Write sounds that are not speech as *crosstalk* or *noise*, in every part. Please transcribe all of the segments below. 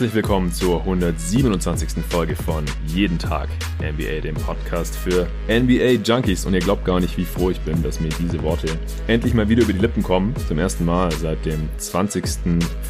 Herzlich willkommen zur 127. Folge von Jeden Tag NBA, dem Podcast für NBA Junkies. Und ihr glaubt gar nicht, wie froh ich bin, dass mir diese Worte endlich mal wieder über die Lippen kommen. Zum ersten Mal seit dem 20.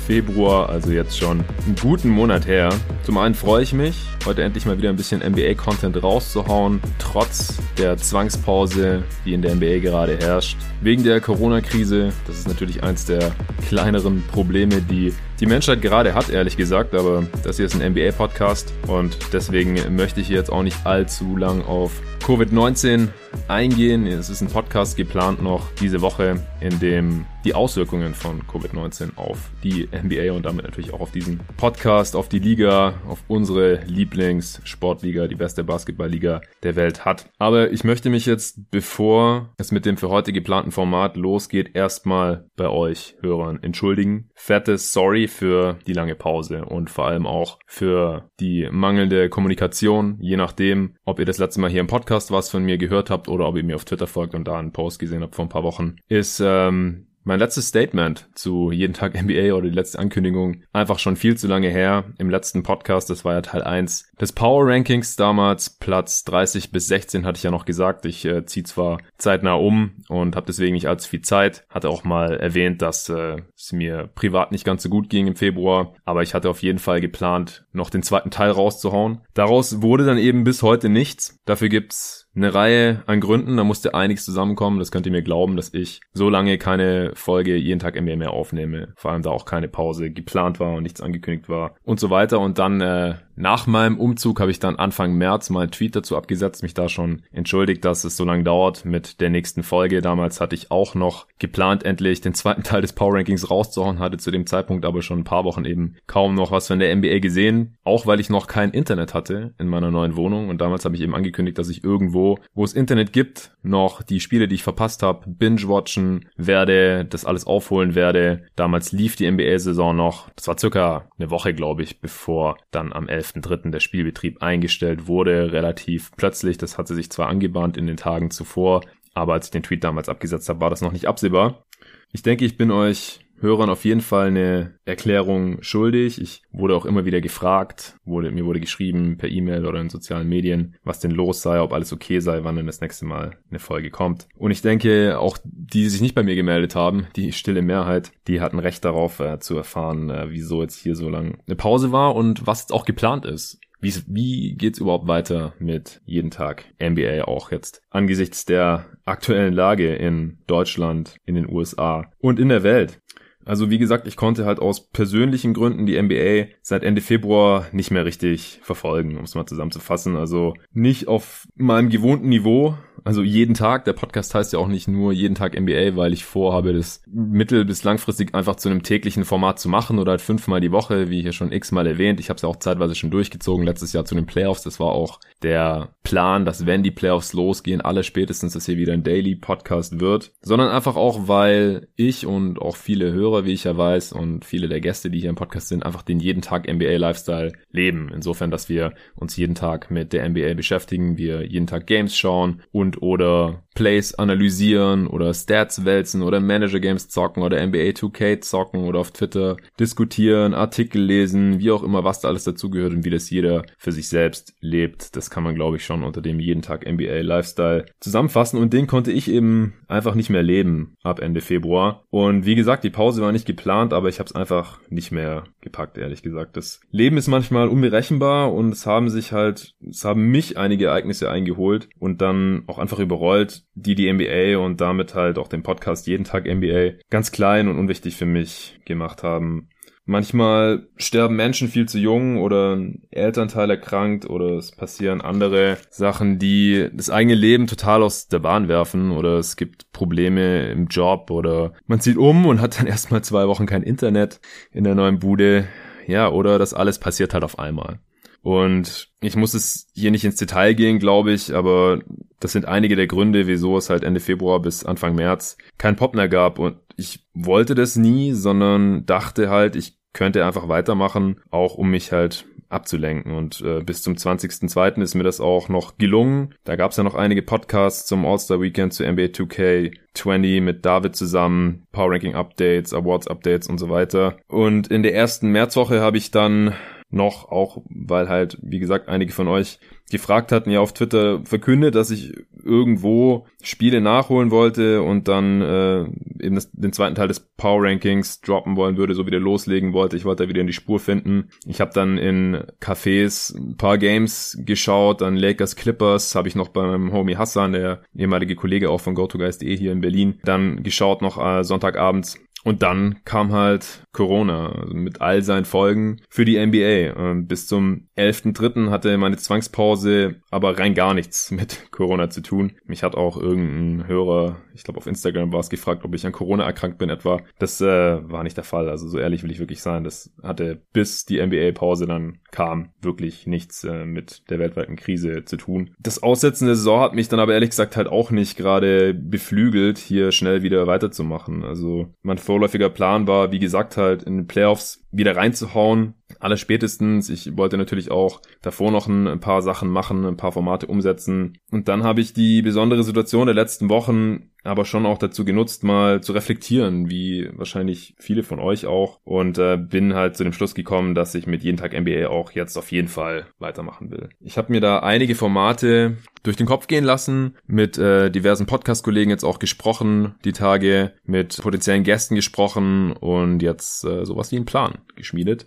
Februar, also jetzt schon einen guten Monat her. Zum einen freue ich mich, heute endlich mal wieder ein bisschen NBA-Content rauszuhauen, trotz der Zwangspause, die in der NBA gerade herrscht. Wegen der Corona-Krise, das ist natürlich eins der kleineren Probleme, die die Menschheit gerade hat, ehrlich gesagt. Aber das hier ist ein NBA-Podcast und deswegen möchte ich jetzt auch nicht allzu lang auf Covid-19 eingehen. Es ist ein Podcast geplant noch diese Woche, in dem die Auswirkungen von Covid-19 auf die NBA und damit natürlich auch auf diesen Podcast, auf die Liga, auf unsere Lieblingssportliga, die beste Basketballliga der Welt hat. Aber ich möchte mich jetzt, bevor es mit dem für heute geplanten Format losgeht, erstmal bei euch Hörern entschuldigen. Fettes Sorry für die lange Pause und vor allem auch für die mangelnde Kommunikation, je nachdem, ob ihr das letzte Mal hier im Podcast was von mir gehört habt oder ob ihr mir auf Twitter folgt und da einen Post gesehen habt vor ein paar Wochen, ist ähm, mein letztes Statement zu Jeden Tag NBA oder die letzte Ankündigung einfach schon viel zu lange her. Im letzten Podcast, das war ja Teil 1 des Power Rankings damals, Platz 30 bis 16 hatte ich ja noch gesagt. Ich äh, ziehe zwar zeitnah um und habe deswegen nicht allzu viel Zeit. Hatte auch mal erwähnt, dass äh, es mir privat nicht ganz so gut ging im Februar, aber ich hatte auf jeden Fall geplant, noch den zweiten Teil rauszuhauen. Daraus wurde dann eben bis heute nichts. Dafür gibt's eine Reihe an Gründen, da musste einiges zusammenkommen. Das könnt ihr mir glauben, dass ich so lange keine Folge jeden Tag NBA mehr aufnehme. Vor allem da auch keine Pause geplant war und nichts angekündigt war und so weiter. Und dann äh, nach meinem Umzug habe ich dann Anfang März mal einen Tweet dazu abgesetzt, mich da schon entschuldigt, dass es so lange dauert mit der nächsten Folge. Damals hatte ich auch noch geplant, endlich den zweiten *laughs* Teil des Power Rankings rauszuhauen, hatte zu dem Zeitpunkt aber schon ein paar Wochen eben kaum noch was von der NBA gesehen, auch weil ich noch kein Internet hatte in meiner neuen Wohnung. Und damals habe ich eben angekündigt, dass ich irgendwo, wo es Internet gibt, noch die Spiele, die ich verpasst habe, binge-watchen werde, das alles aufholen werde. Damals lief die NBA-Saison noch. Das war circa eine Woche, glaube ich, bevor dann am 11 11.3. der Spielbetrieb eingestellt wurde, relativ plötzlich. Das hatte sich zwar angebahnt in den Tagen zuvor, aber als ich den Tweet damals abgesetzt habe, war das noch nicht absehbar. Ich denke, ich bin euch Hörern auf jeden Fall eine Erklärung schuldig. Ich wurde auch immer wieder gefragt, wurde, mir wurde geschrieben per E-Mail oder in sozialen Medien, was denn los sei, ob alles okay sei, wann denn das nächste Mal eine Folge kommt. Und ich denke, auch die, die sich nicht bei mir gemeldet haben, die stille Mehrheit, die hatten Recht darauf äh, zu erfahren, äh, wieso jetzt hier so lange eine Pause war und was jetzt auch geplant ist. Wie, wie geht's überhaupt weiter mit jeden Tag NBA auch jetzt angesichts der aktuellen Lage in Deutschland, in den USA und in der Welt? Also wie gesagt, ich konnte halt aus persönlichen Gründen die NBA seit Ende Februar nicht mehr richtig verfolgen, um es mal zusammenzufassen. Also nicht auf meinem gewohnten Niveau, also jeden Tag, der Podcast heißt ja auch nicht nur jeden Tag NBA, weil ich vorhabe, das mittel- bis langfristig einfach zu einem täglichen Format zu machen oder halt fünfmal die Woche, wie hier schon x-mal erwähnt. Ich habe es ja auch zeitweise schon durchgezogen, letztes Jahr zu den Playoffs. Das war auch der Plan, dass wenn die Playoffs losgehen, alle spätestens, dass hier wieder ein Daily Podcast wird. Sondern einfach auch, weil ich und auch viele Hörer, wie ich ja weiß, und viele der Gäste, die hier im Podcast sind, einfach den jeden Tag NBA Lifestyle leben. Insofern, dass wir uns jeden Tag mit der NBA beschäftigen, wir jeden Tag Games schauen und und oder Plays analysieren oder Stats wälzen oder Manager Games zocken oder NBA 2K zocken oder auf Twitter diskutieren, Artikel lesen, wie auch immer, was da alles dazugehört und wie das jeder für sich selbst lebt. Das kann man, glaube ich, schon unter dem jeden Tag NBA Lifestyle zusammenfassen und den konnte ich eben einfach nicht mehr leben ab Ende Februar. Und wie gesagt, die Pause war nicht geplant, aber ich habe es einfach nicht mehr gepackt, ehrlich gesagt. Das Leben ist manchmal unberechenbar und es haben sich halt, es haben mich einige Ereignisse eingeholt und dann auch einfach überrollt, die die NBA und damit halt auch den Podcast jeden Tag NBA ganz klein und unwichtig für mich gemacht haben. Manchmal sterben Menschen viel zu jung oder ein Elternteil erkrankt oder es passieren andere Sachen, die das eigene Leben total aus der Bahn werfen oder es gibt Probleme im Job oder man zieht um und hat dann *laughs* erstmal zwei Wochen kein Internet in der neuen Bude. Ja, oder das alles passiert halt auf einmal. Und ich muss es hier nicht ins Detail gehen, glaube ich, aber das sind einige der Gründe, wieso es halt Ende Februar bis Anfang März kein Pop mehr gab. Und ich wollte das nie, sondern dachte halt, ich könnte einfach weitermachen, auch um mich halt abzulenken. Und äh, bis zum 20.02. ist mir das auch noch gelungen. Da gab es ja noch einige Podcasts zum All-Star Weekend zu NBA 2K20 mit David zusammen, Power Ranking Updates, Awards Updates und so weiter. Und in der ersten Märzwoche habe ich dann noch, auch weil halt, wie gesagt, einige von euch gefragt hatten, ja auf Twitter verkündet, dass ich irgendwo Spiele nachholen wollte und dann äh, eben das, den zweiten Teil des Power Rankings droppen wollen würde, so wieder loslegen wollte. Ich wollte da wieder in die Spur finden. Ich habe dann in Cafés ein paar Games geschaut, dann Lakers Clippers habe ich noch bei meinem Homie Hassan, der ehemalige Kollege auch von GoToGuys.de hier in Berlin, dann geschaut noch äh, Sonntagabends und dann kam halt Corona mit all seinen Folgen für die NBA. Ähm, bis zum 11.3. hatte meine Zwangspause aber rein gar nichts mit *laughs* Corona zu tun. Mich hat auch irgendein Hörer, ich glaube auf Instagram war es gefragt, ob ich an Corona erkrankt bin etwa. Das äh, war nicht der Fall. Also so ehrlich will ich wirklich sein. Das hatte bis die NBA-Pause dann kam wirklich nichts äh, mit der weltweiten Krise zu tun. Das Aussetzen der Saison hat mich dann aber ehrlich gesagt halt auch nicht gerade beflügelt, hier schnell wieder weiterzumachen. Also man vorläufiger Plan war, wie gesagt, halt in den Playoffs wieder reinzuhauen. Aller spätestens. Ich wollte natürlich auch davor noch ein, paar Sachen machen, ein paar Formate umsetzen. Und dann habe ich die besondere Situation der letzten Wochen aber schon auch dazu genutzt, mal zu reflektieren, wie wahrscheinlich viele von euch auch. Und äh, bin halt zu dem Schluss gekommen, dass ich mit jeden Tag NBA auch jetzt auf jeden Fall weitermachen will. Ich habe mir da einige Formate durch den Kopf gehen lassen, mit äh, diversen Podcast-Kollegen jetzt auch gesprochen, die Tage mit potenziellen Gästen gesprochen und jetzt äh, sowas wie einen Plan geschmiedet.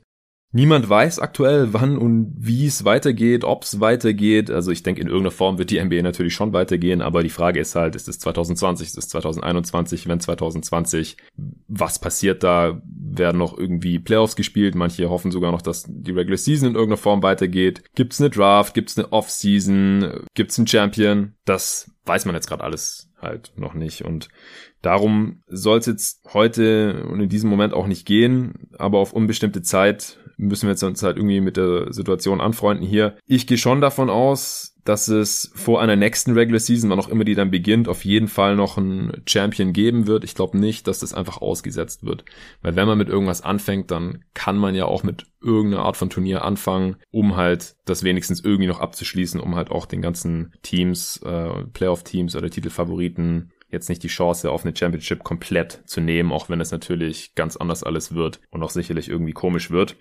Niemand weiß aktuell, wann und wie es weitergeht, ob es weitergeht. Also ich denke, in irgendeiner Form wird die NBA natürlich schon weitergehen, aber die Frage ist halt, ist es 2020, ist es 2021, wenn 2020, was passiert da? Werden noch irgendwie Playoffs gespielt? Manche hoffen sogar noch, dass die Regular Season in irgendeiner Form weitergeht. Gibt es eine Draft? Gibt es eine Off-Season? Gibt es einen Champion? Das weiß man jetzt gerade alles halt noch nicht. Und darum soll es jetzt heute und in diesem Moment auch nicht gehen, aber auf unbestimmte Zeit müssen wir jetzt uns halt irgendwie mit der Situation anfreunden hier. Ich gehe schon davon aus, dass es vor einer nächsten Regular Season, wann auch immer die dann beginnt, auf jeden Fall noch einen Champion geben wird. Ich glaube nicht, dass das einfach ausgesetzt wird. Weil wenn man mit irgendwas anfängt, dann kann man ja auch mit irgendeiner Art von Turnier anfangen, um halt das wenigstens irgendwie noch abzuschließen, um halt auch den ganzen Teams, äh, Playoff-Teams oder Titelfavoriten jetzt nicht die Chance auf eine Championship komplett zu nehmen, auch wenn es natürlich ganz anders alles wird und auch sicherlich irgendwie komisch wird.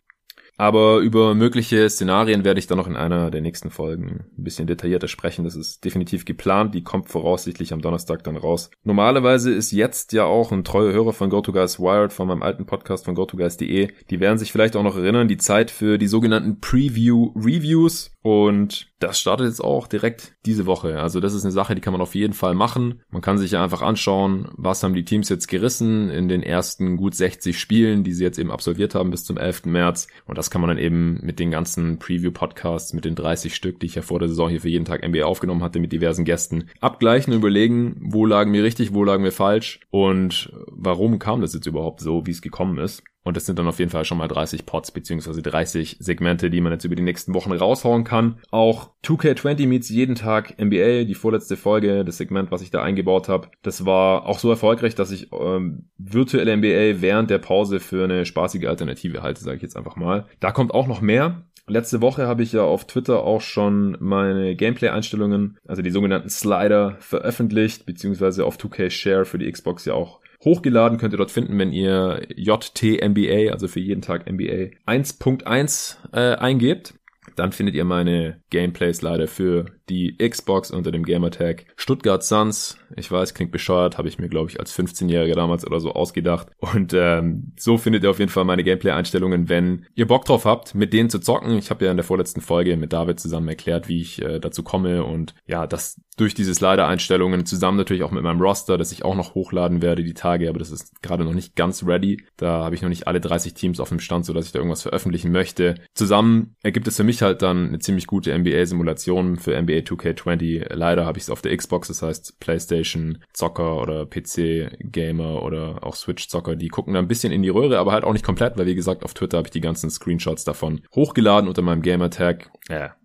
Aber über mögliche Szenarien werde ich dann noch in einer der nächsten Folgen ein bisschen detaillierter sprechen. Das ist definitiv geplant. Die kommt voraussichtlich am Donnerstag dann raus. Normalerweise ist jetzt ja auch ein treuer Hörer von GoToGuys Wired, von meinem alten Podcast von GoToGuys.de. Die werden sich vielleicht auch noch erinnern, die Zeit für die sogenannten Preview Reviews. Und das startet jetzt auch direkt diese Woche. Also das ist eine Sache, die kann man auf jeden Fall machen. Man kann sich ja einfach anschauen, was haben die Teams jetzt gerissen in den ersten gut 60 Spielen, die sie jetzt eben absolviert haben bis zum 11. März. Und das kann man dann eben mit den ganzen Preview-Podcasts, mit den 30 Stück, die ich ja vor der Saison hier für jeden Tag NBA aufgenommen hatte, mit diversen Gästen, abgleichen und überlegen, wo lagen wir richtig, wo lagen wir falsch und warum kam das jetzt überhaupt so, wie es gekommen ist. Und das sind dann auf jeden Fall schon mal 30 Pots beziehungsweise 30 Segmente, die man jetzt über die nächsten Wochen raushauen kann. Auch 2K20 meets jeden Tag NBA, die vorletzte Folge, das Segment, was ich da eingebaut habe. Das war auch so erfolgreich, dass ich ähm, virtuelle NBA während der Pause für eine spaßige Alternative halte, sage ich jetzt einfach mal. Da kommt auch noch mehr. Letzte Woche habe ich ja auf Twitter auch schon meine Gameplay-Einstellungen, also die sogenannten Slider, veröffentlicht, beziehungsweise auf 2K Share für die Xbox ja auch Hochgeladen könnt ihr dort finden, wenn ihr JTMBA, also für jeden Tag NBA 1.1 äh, eingebt. Dann findet ihr meine Gameplays leider für die Xbox unter dem Gamertag Stuttgart Suns. Ich weiß, klingt bescheuert, habe ich mir, glaube ich, als 15-Jähriger damals oder so ausgedacht. Und ähm, so findet ihr auf jeden Fall meine Gameplay-Einstellungen, wenn ihr Bock drauf habt, mit denen zu zocken. Ich habe ja in der vorletzten Folge mit David zusammen erklärt, wie ich äh, dazu komme und ja, das durch diese Slider-Einstellungen zusammen natürlich auch mit meinem Roster, das ich auch noch hochladen werde die Tage, aber das ist gerade noch nicht ganz ready. Da habe ich noch nicht alle 30 Teams auf dem Stand, so dass ich da irgendwas veröffentlichen möchte. Zusammen ergibt es für mich halt dann eine ziemlich gute NBA-Simulation für NBA 2K20. Leider habe ich es auf der Xbox, das heißt PlayStation Zocker oder PC Gamer oder auch Switch Zocker, die gucken da ein bisschen in die Röhre, aber halt auch nicht komplett, weil wie gesagt, auf Twitter habe ich die ganzen Screenshots davon hochgeladen unter meinem Gamer Tag.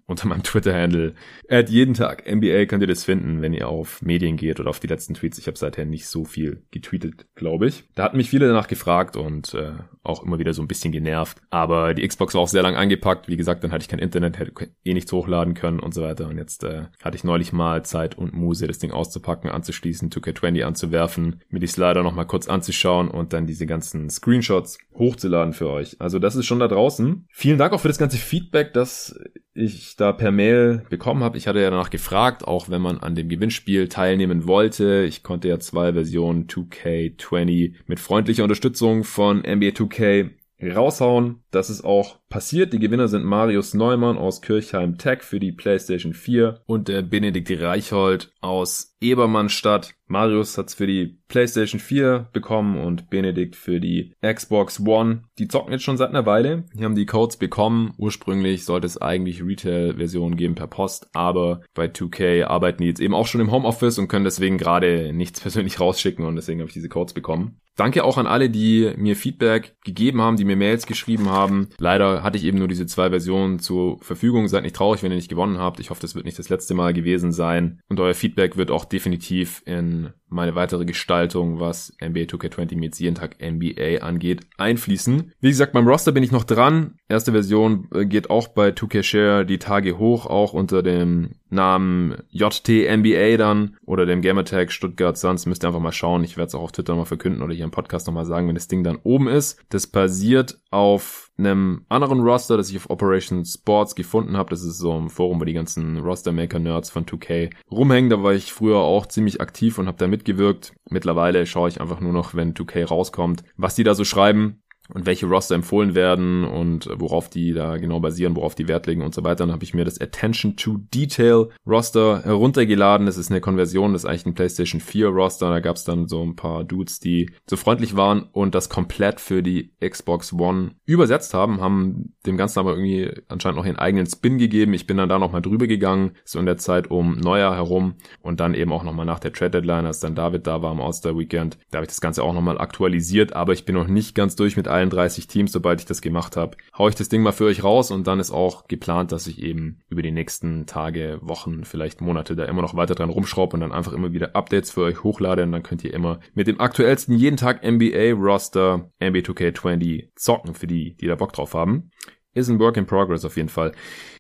Unter meinem *laughs* Twitter-Handle. At jeden Tag NBA könnt ihr das finden, wenn ihr auf Medien geht oder auf die letzten Tweets. Ich habe seither nicht so viel getweetet, glaube ich. Da hatten mich viele danach gefragt und äh, auch immer wieder so ein bisschen genervt. Aber die Xbox war auch sehr lang angepackt. Wie gesagt, dann hatte ich kein Internet, hätte eh nichts hochladen können und so weiter. Und jetzt äh, hatte ich neulich mal Zeit und Muse, das Ding auszupacken, anzuschließen, 2K20 anzuwerfen, mir die Slider nochmal kurz anzuschauen und dann diese ganzen Screenshots hochzuladen für euch. Also das ist schon da draußen. Vielen Dank auch für das ganze Feedback, das ich da per Mail bekommen habe. Ich hatte ja danach gefragt, auch wenn man an dem Gewinnspiel teilnehmen wollte. Ich konnte ja zwei Versionen 2K20 mit freundlicher Unterstützung von NBA 2K raushauen. Das ist auch passiert. Die Gewinner sind Marius Neumann aus Kirchheim Tech für die PlayStation 4 und der Benedikt Reichhold aus Ebermannstadt. Marius hat's für die PlayStation 4 bekommen und Benedikt für die Xbox One. Die zocken jetzt schon seit einer Weile. Die haben die Codes bekommen. Ursprünglich sollte es eigentlich Retail-Versionen geben per Post, aber bei 2K arbeiten die jetzt eben auch schon im Homeoffice und können deswegen gerade nichts *laughs* persönlich rausschicken und deswegen habe ich diese Codes bekommen. Danke auch an alle, die mir Feedback gegeben haben, die mir Mails geschrieben haben. Leider hatte ich eben nur diese zwei Versionen zur Verfügung. Seid nicht traurig, wenn ihr nicht gewonnen habt. Ich hoffe, das wird nicht das letzte Mal gewesen sein. Und euer Feedback wird auch definitiv in meine weitere Gestaltung, was NBA 2K20 mit jeden Tag NBA angeht, einfließen. Wie gesagt, beim Roster bin ich noch dran. Erste Version äh, geht auch bei 2K Share die Tage hoch, auch unter dem Namen JTNBA dann oder dem Gamertag Stuttgart Suns. Müsst ihr einfach mal schauen. Ich werde es auch auf Twitter mal verkünden oder hier im Podcast nochmal sagen, wenn das Ding dann oben ist. Das basiert auf einem anderen Roster, das ich auf Operation Sports gefunden habe. Das ist so ein Forum, wo die ganzen Roster-Maker-Nerds von 2K rumhängen. Da war ich früher auch ziemlich aktiv und habe da mitgewirkt. Mittlerweile schaue ich einfach nur noch, wenn 2K rauskommt, was die da so schreiben und welche Roster empfohlen werden und worauf die da genau basieren, worauf die Wert legen und so weiter. Dann habe ich mir das Attention to Detail Roster heruntergeladen. Das ist eine Konversion, das ist eigentlich ein PlayStation 4 Roster. Da gab es dann so ein paar Dudes, die so freundlich waren und das komplett für die Xbox One übersetzt haben, haben dem Ganzen aber irgendwie anscheinend noch ihren eigenen Spin gegeben. Ich bin dann da nochmal drüber gegangen, so in der Zeit um Neujahr herum und dann eben auch nochmal nach der Trade Deadline, als dann David da war am All-Star Weekend. Da habe ich das Ganze auch nochmal aktualisiert, aber ich bin noch nicht ganz durch mit allen 30 Teams, sobald ich das gemacht habe, hau ich das Ding mal für euch raus und dann ist auch geplant, dass ich eben über die nächsten Tage, Wochen, vielleicht Monate da immer noch weiter dran rumschraube und dann einfach immer wieder Updates für euch hochlade und dann könnt ihr immer mit dem aktuellsten jeden Tag NBA Roster NBA 2K20 zocken für die, die da Bock drauf haben. Ist ein Work in Progress auf jeden Fall.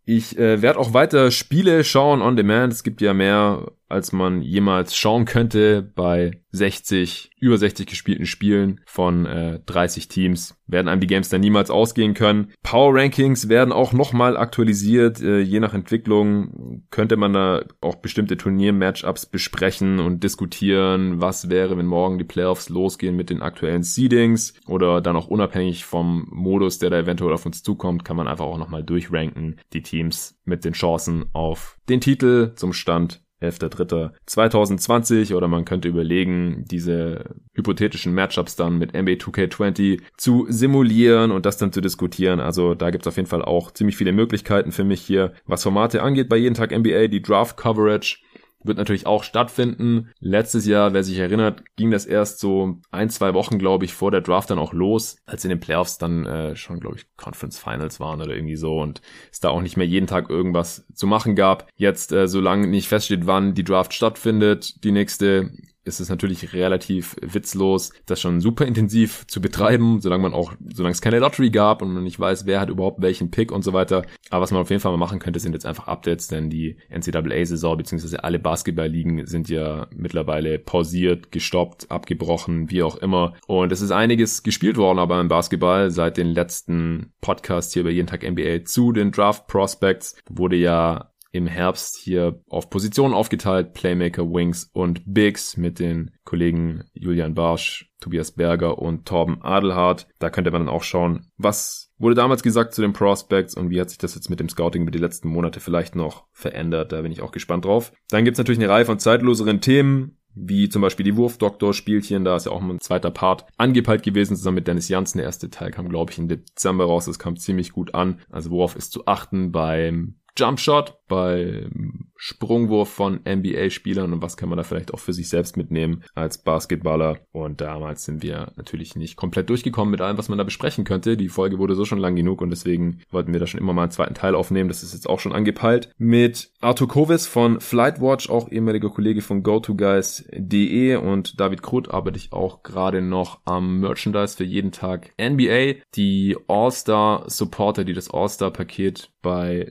Ich äh, werde auch weiter Spiele schauen on demand. Es gibt ja mehr als man jemals schauen könnte bei 60, über 60 gespielten Spielen von äh, 30 Teams. Werden einem die Games dann niemals ausgehen können. Power Rankings werden auch nochmal aktualisiert. Äh, je nach Entwicklung könnte man da auch bestimmte Turnier-Matchups besprechen und diskutieren, was wäre, wenn morgen die Playoffs losgehen mit den aktuellen Seedings oder dann auch unabhängig vom Modus, der da eventuell auf uns zukommt, kann man einfach auch nochmal durchranken, die Teams mit den Chancen auf den Titel zum Stand 11.3.2020 oder man könnte überlegen, diese hypothetischen Matchups dann mit NBA 2K20 zu simulieren und das dann zu diskutieren. Also da gibt's auf jeden Fall auch ziemlich viele Möglichkeiten für mich hier, was Formate angeht bei jeden Tag NBA, die Draft Coverage wird natürlich auch stattfinden. Letztes Jahr, wer sich erinnert, ging das erst so ein, zwei Wochen, glaube ich, vor der Draft dann auch los, als in den Playoffs dann äh, schon, glaube ich, Conference Finals waren oder irgendwie so und es da auch nicht mehr jeden Tag irgendwas zu machen gab. Jetzt, äh, solange nicht feststeht, wann die Draft stattfindet, die nächste, ist es natürlich relativ witzlos, das schon super intensiv zu betreiben, solange man auch, solange es keine Lottery gab und man nicht weiß, wer hat überhaupt welchen Pick und so weiter. Aber was man auf jeden Fall mal machen könnte, sind jetzt einfach Updates, denn die NCAA-Saison bzw. alle Basketball-Ligen sind ja mittlerweile pausiert, gestoppt, abgebrochen, wie auch immer. Und es ist einiges gespielt worden, aber im Basketball seit den letzten Podcasts hier bei jeden Tag NBA zu den Draft Prospects wurde ja im Herbst hier auf Positionen aufgeteilt, Playmaker, Wings und Bigs mit den Kollegen Julian Barsch, Tobias Berger und Torben Adelhardt. Da könnte man dann auch schauen, was wurde damals gesagt zu den Prospects und wie hat sich das jetzt mit dem Scouting über die letzten Monate vielleicht noch verändert. Da bin ich auch gespannt drauf. Dann gibt's natürlich eine Reihe von zeitloseren Themen wie zum Beispiel die Wurfdoktor-Spielchen, da ist ja auch ein zweiter Part angepeilt gewesen, zusammen mit Dennis Janssen. Der erste Teil kam, glaube ich, im Dezember raus, das kam ziemlich gut an. Also worauf ist zu achten beim Jumpshot. beim Sprungwurf von NBA-Spielern und was kann man da vielleicht auch für sich selbst mitnehmen als Basketballer. Und damals sind wir natürlich nicht komplett durchgekommen mit allem, was man da besprechen könnte. Die Folge wurde so schon lang genug und deswegen wollten wir da schon immer mal einen zweiten Teil aufnehmen. Das ist jetzt auch schon angepeilt. Mit Arthur Kovis von Flightwatch, auch ehemaliger Kollege von GoToGuys.de und David Krut arbeite ich auch gerade noch am Merchandise für jeden Tag NBA. Die All-Star Supporter, die das All-Star-Paket bei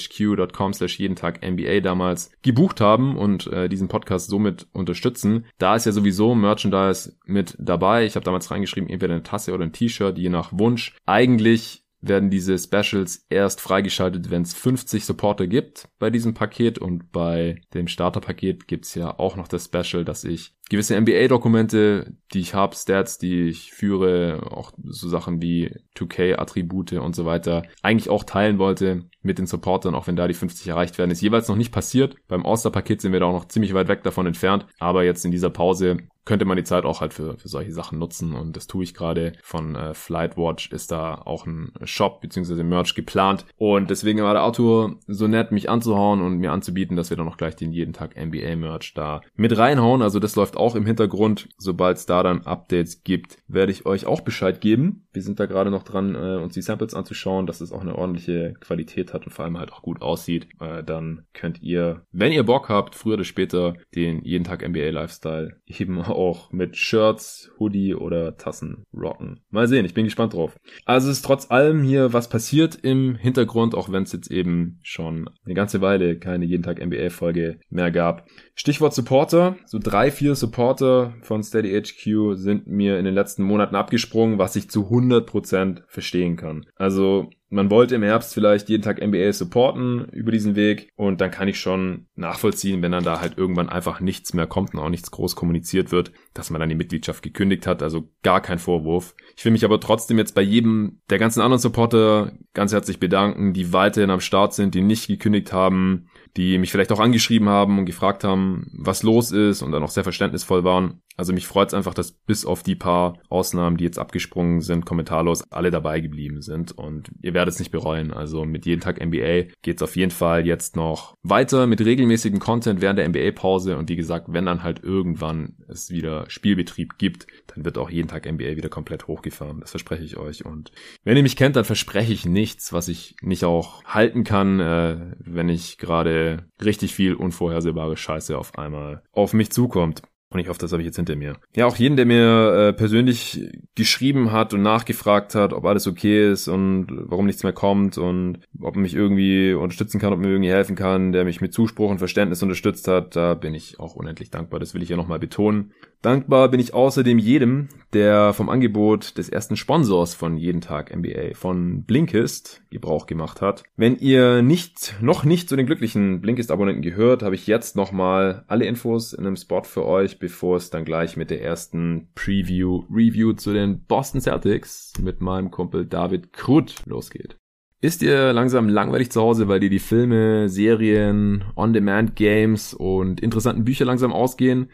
steadyhq.com slash jeden Tag NBA damals gebucht haben und äh, diesen Podcast somit unterstützen. Da ist ja sowieso Merchandise mit dabei. Ich habe damals reingeschrieben, entweder eine Tasse oder ein T-Shirt, je nach Wunsch. Eigentlich werden diese Specials erst freigeschaltet, wenn es 50 Supporter gibt bei diesem Paket und bei dem Starterpaket gibt's ja auch noch das Special, dass ich gewisse NBA-Dokumente, die ich habe, Stats, die ich führe, auch so Sachen wie 2K-Attribute und so weiter, eigentlich auch teilen wollte mit den Supportern, auch wenn da die 50 erreicht werden. Ist jeweils noch nicht passiert. Beim All-Star-Paket sind wir da auch noch ziemlich weit weg davon entfernt. Aber jetzt in dieser Pause könnte man die Zeit auch halt für, für solche Sachen nutzen und das tue ich gerade. Von äh, Flightwatch ist da auch ein Shop bzw. Merch geplant und deswegen war der Arthur so nett, mich anzuhauen und mir anzubieten, dass wir dann noch gleich den jeden Tag NBA Merch da mit reinhauen. Also das läuft auch im Hintergrund. Sobald es da dann Updates gibt, werde ich euch auch Bescheid geben. Wir sind da gerade noch dran, äh, uns die Samples anzuschauen, dass es auch eine ordentliche Qualität hat und vor allem halt auch gut aussieht. Äh, dann könnt ihr, wenn ihr Bock habt, früher oder später den jeden Tag NBA Lifestyle eben auch mit Shirts, Hoodie oder Tassen rocken. Mal sehen, ich bin gespannt drauf. Also ist trotz allem hier was passiert im Hintergrund, auch wenn es jetzt eben schon eine ganze Weile keine jeden Tag NBA Folge mehr gab. Stichwort Supporter, so drei, vier Supporter von Steady HQ sind mir in den letzten Monaten abgesprungen, was ich zu 100% verstehen kann. Also man wollte im Herbst vielleicht jeden Tag NBA supporten über diesen Weg und dann kann ich schon nachvollziehen, wenn dann da halt irgendwann einfach nichts mehr kommt und auch nichts groß kommuniziert wird, dass man dann die Mitgliedschaft gekündigt hat, also gar kein Vorwurf. Ich will mich aber trotzdem jetzt bei jedem der ganzen anderen Supporter ganz herzlich bedanken, die weiterhin am Start sind, die nicht gekündigt haben, die mich vielleicht auch angeschrieben haben und gefragt haben, was los ist und dann auch sehr verständnisvoll waren. Also mich freut es einfach, dass bis auf die paar Ausnahmen, die jetzt abgesprungen sind, kommentarlos alle dabei geblieben sind und ihr werdet es nicht bereuen. Also mit jeden Tag NBA geht es auf jeden Fall jetzt noch weiter mit regelmäßigen Content während der NBA-Pause und wie gesagt, wenn dann halt irgendwann es wieder Spielbetrieb gibt, dann wird auch jeden Tag NBA wieder komplett hochgefahren. Das verspreche ich euch und wenn ihr mich kennt, dann verspreche ich nichts, was ich nicht auch halten kann, äh, wenn ich gerade richtig viel unvorhersehbare Scheiße auf einmal auf mich zukommt. Und ich hoffe, das habe ich jetzt hinter mir. Ja, auch jeden, der mir äh, persönlich geschrieben hat und nachgefragt hat, ob alles okay ist und warum nichts mehr kommt und ob man mich irgendwie unterstützen kann, ob mir irgendwie helfen kann, der mich mit Zuspruch und Verständnis unterstützt hat, da bin ich auch unendlich dankbar. Das will ich ja nochmal betonen. Dankbar bin ich außerdem jedem, der vom Angebot des ersten Sponsors von Jeden Tag NBA, von Blinkist, Gebrauch gemacht hat. Wenn ihr nicht, noch nicht zu den glücklichen Blinkist-Abonnenten gehört, habe ich jetzt nochmal alle Infos in einem Spot für euch, bevor es dann gleich mit der ersten Preview-Review zu den Boston Celtics mit meinem Kumpel David Krut losgeht. Ist ihr langsam langweilig zu Hause, weil dir die Filme, Serien, On-Demand-Games und interessanten Bücher langsam ausgehen?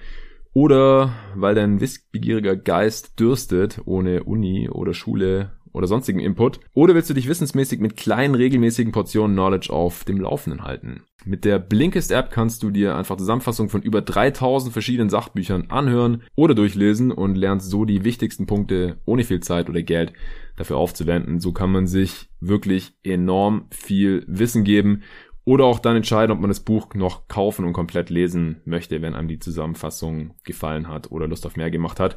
Oder weil dein wissbegieriger Geist dürstet, ohne Uni oder Schule oder sonstigen Input. Oder willst du dich wissensmäßig mit kleinen regelmäßigen Portionen Knowledge auf dem Laufenden halten? Mit der Blinkist App kannst du dir einfach Zusammenfassung von über 3000 verschiedenen Sachbüchern anhören oder durchlesen und lernst so die wichtigsten Punkte ohne viel Zeit oder Geld dafür aufzuwenden. So kann man sich wirklich enorm viel Wissen geben oder auch dann entscheiden, ob man das Buch noch kaufen und komplett lesen möchte, wenn einem die Zusammenfassung gefallen hat oder Lust auf mehr gemacht hat.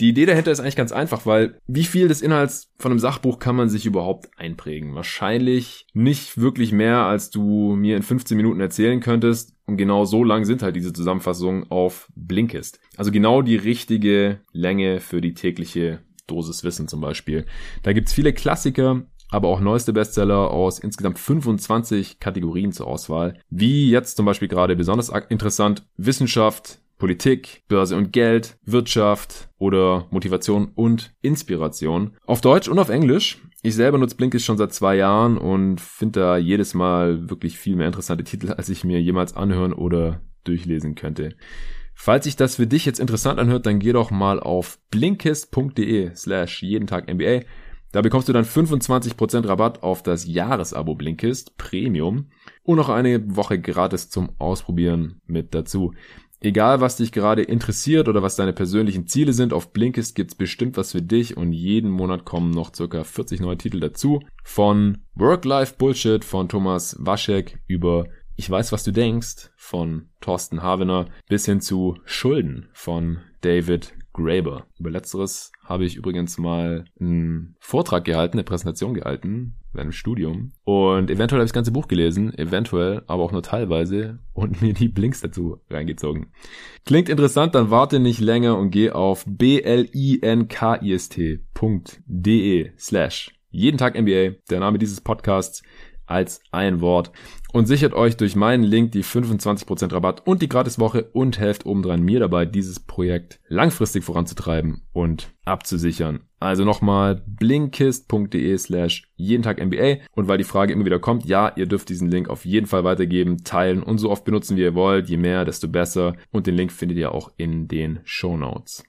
Die Idee dahinter ist eigentlich ganz einfach, weil wie viel des Inhalts von einem Sachbuch kann man sich überhaupt einprägen? Wahrscheinlich nicht wirklich mehr, als du mir in 15 Minuten erzählen könntest. Und genau so lang sind halt diese Zusammenfassungen auf Blinkist. Also genau die richtige Länge für die tägliche Dosis Wissen zum Beispiel. Da gibt's viele Klassiker, aber auch neueste Bestseller aus insgesamt 25 Kategorien zur Auswahl, wie jetzt zum Beispiel gerade besonders interessant Wissenschaft, Politik, Börse und Geld, Wirtschaft oder Motivation und Inspiration. Auf Deutsch und auf Englisch. Ich selber nutze Blinkist schon seit zwei Jahren und finde da jedes Mal wirklich viel mehr interessante Titel, als ich mir jemals anhören oder durchlesen könnte. Falls sich das für dich jetzt interessant anhört, dann geh doch mal auf blinkist.de slash jeden Tag NBA Da bekommst du dann 25% Rabatt auf das Jahresabo Blinkist Premium und noch eine Woche gratis zum Ausprobieren mit dazu. Egal, was dich gerade interessiert oder was deine persönlichen Ziele sind, auf Blinkist gibt's bestimmt was für dich und jeden Monat kommen noch circa 40 neue Titel dazu. Von Work-Life-Bullshit von Thomas Waschek über Ich weiß, was du denkst von Thorsten Havener bis hin zu Schulden von David Graeber. Über letzteres habe ich übrigens mal einen Vortrag gehalten, eine Präsentation gehalten während dem Studium. Und eventuell habe ich das ganze Buch gelesen, eventuell, aber auch nur teilweise und mir die Blinks dazu reingezogen. Klingt interessant, dann warte nicht länger und geh auf blinkist.de slash jeden Tag NBA, der Name dieses Podcasts als ein Wort und sichert euch durch meinen Link die 25% Rabatt und die Gratiswoche und helft obendrein mir dabei, dieses Projekt langfristig voranzutreiben und abzusichern. Also nochmal blinkist.de slash jeden Tag NBA und weil die Frage immer wieder kommt, ja, ihr dürft diesen Link auf jeden Fall weitergeben, teilen und so oft benutzen, wie ihr wollt. Je mehr, desto besser und den Link findet ihr auch in den Show Notes.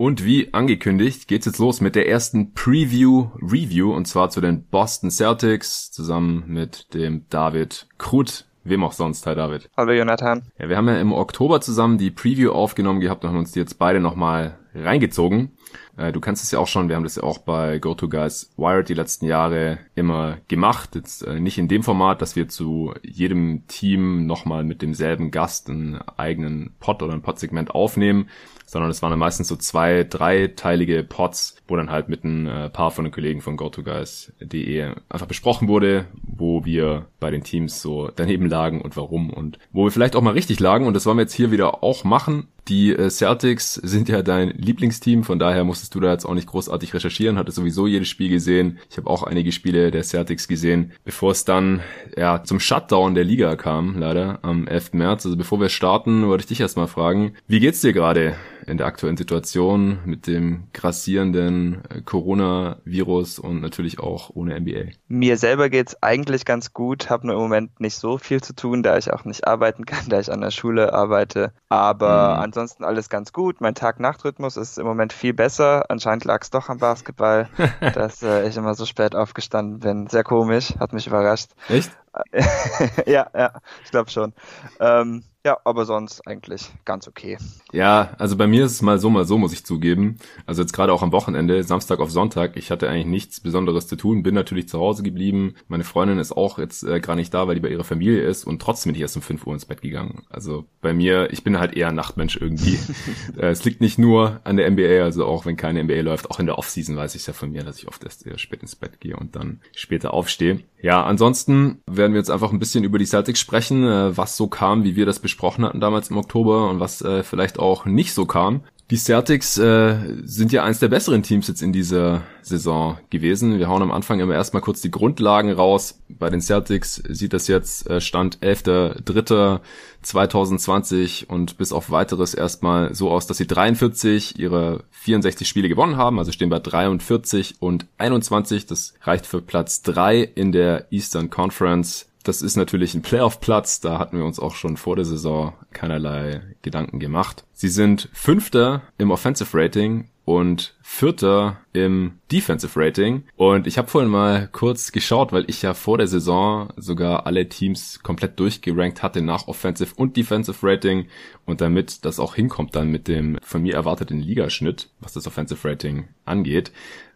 Und wie angekündigt geht's jetzt los mit der ersten Preview-Review und zwar zu den Boston Celtics zusammen mit dem David Krut. Wem auch sonst, hi David. Hallo Jonathan. Ja, wir haben ja im Oktober zusammen die Preview aufgenommen gehabt und haben uns die jetzt beide nochmal reingezogen. Äh, du kennst es ja auch schon, wir haben das ja auch bei GoToGuys Wired die letzten Jahre immer gemacht. Jetzt äh, nicht in dem Format, dass wir zu jedem Team nochmal mit demselben Gast einen eigenen Pod oder ein Pod-Segment aufnehmen, sondern es waren dann meistens so zwei, dreiteilige Pods, wo dann halt mit ein äh, paar von den Kollegen von GoToGuys.de einfach besprochen wurde, wo wir bei den Teams so daneben lagen und warum und wo wir vielleicht auch mal richtig lagen und das wollen wir jetzt hier wieder auch machen. Die Celtics sind ja dein Lieblingsteam, von daher musstest du da jetzt auch nicht großartig recherchieren, hatte sowieso jedes Spiel gesehen. Ich habe auch einige Spiele der Celtics gesehen, bevor es dann ja zum Shutdown der Liga kam, leider am 11. März. Also bevor wir starten, wollte ich dich erstmal fragen, wie geht's dir gerade? in der aktuellen Situation mit dem grassierenden äh, Coronavirus und natürlich auch ohne NBA? Mir selber geht's eigentlich ganz gut, habe nur im Moment nicht so viel zu tun, da ich auch nicht arbeiten *laughs* kann, da ich an der Schule arbeite. Aber mhm. ansonsten alles ganz gut. Mein Tag-Nacht-Rhythmus ist im Moment viel besser. Anscheinend lag es doch am Basketball, *laughs* dass äh, ich immer so spät aufgestanden bin. Sehr komisch, hat mich überrascht. Echt? *laughs* ja, ja, ich glaube schon. Ähm, ja, aber sonst eigentlich ganz okay. Ja, also bei mir ist es mal so, mal so, muss ich zugeben. Also jetzt gerade auch am Wochenende, Samstag auf Sonntag, ich hatte eigentlich nichts Besonderes zu tun, bin natürlich zu Hause geblieben. Meine Freundin ist auch jetzt äh, gar nicht da, weil die bei ihrer Familie ist und trotzdem bin ich erst um 5 Uhr ins Bett gegangen. Also bei mir, ich bin halt eher ein Nachtmensch irgendwie. *laughs* äh, es liegt nicht nur an der NBA, also auch wenn keine NBA läuft, auch in der Offseason weiß ich ja von mir, dass ich oft erst eher spät ins Bett gehe und dann später aufstehe. Ja, ansonsten werden wir jetzt einfach ein bisschen über die Celtics sprechen, äh, was so kam, wie wir das besprochen hatten damals im Oktober und was äh, vielleicht auch nicht so kam. Die Celtics äh, sind ja eines der besseren Teams jetzt in dieser Saison gewesen. Wir hauen am Anfang immer erstmal kurz die Grundlagen raus. Bei den Celtics sieht das jetzt äh, Stand 11.3.2020 und bis auf weiteres erstmal so aus, dass sie 43 ihre 64 Spiele gewonnen haben, also stehen bei 43 und 21. Das reicht für Platz 3 in der Eastern Conference das ist natürlich ein Playoff-Platz, da hatten wir uns auch schon vor der Saison keinerlei Gedanken gemacht. Sie sind Fünfter im Offensive Rating und Vierter im Defensive Rating. Und ich habe vorhin mal kurz geschaut, weil ich ja vor der Saison sogar alle Teams komplett durchgerankt hatte nach Offensive und Defensive Rating. Und damit das auch hinkommt dann mit dem von mir erwarteten Ligaschnitt, was das Offensive Rating angeht,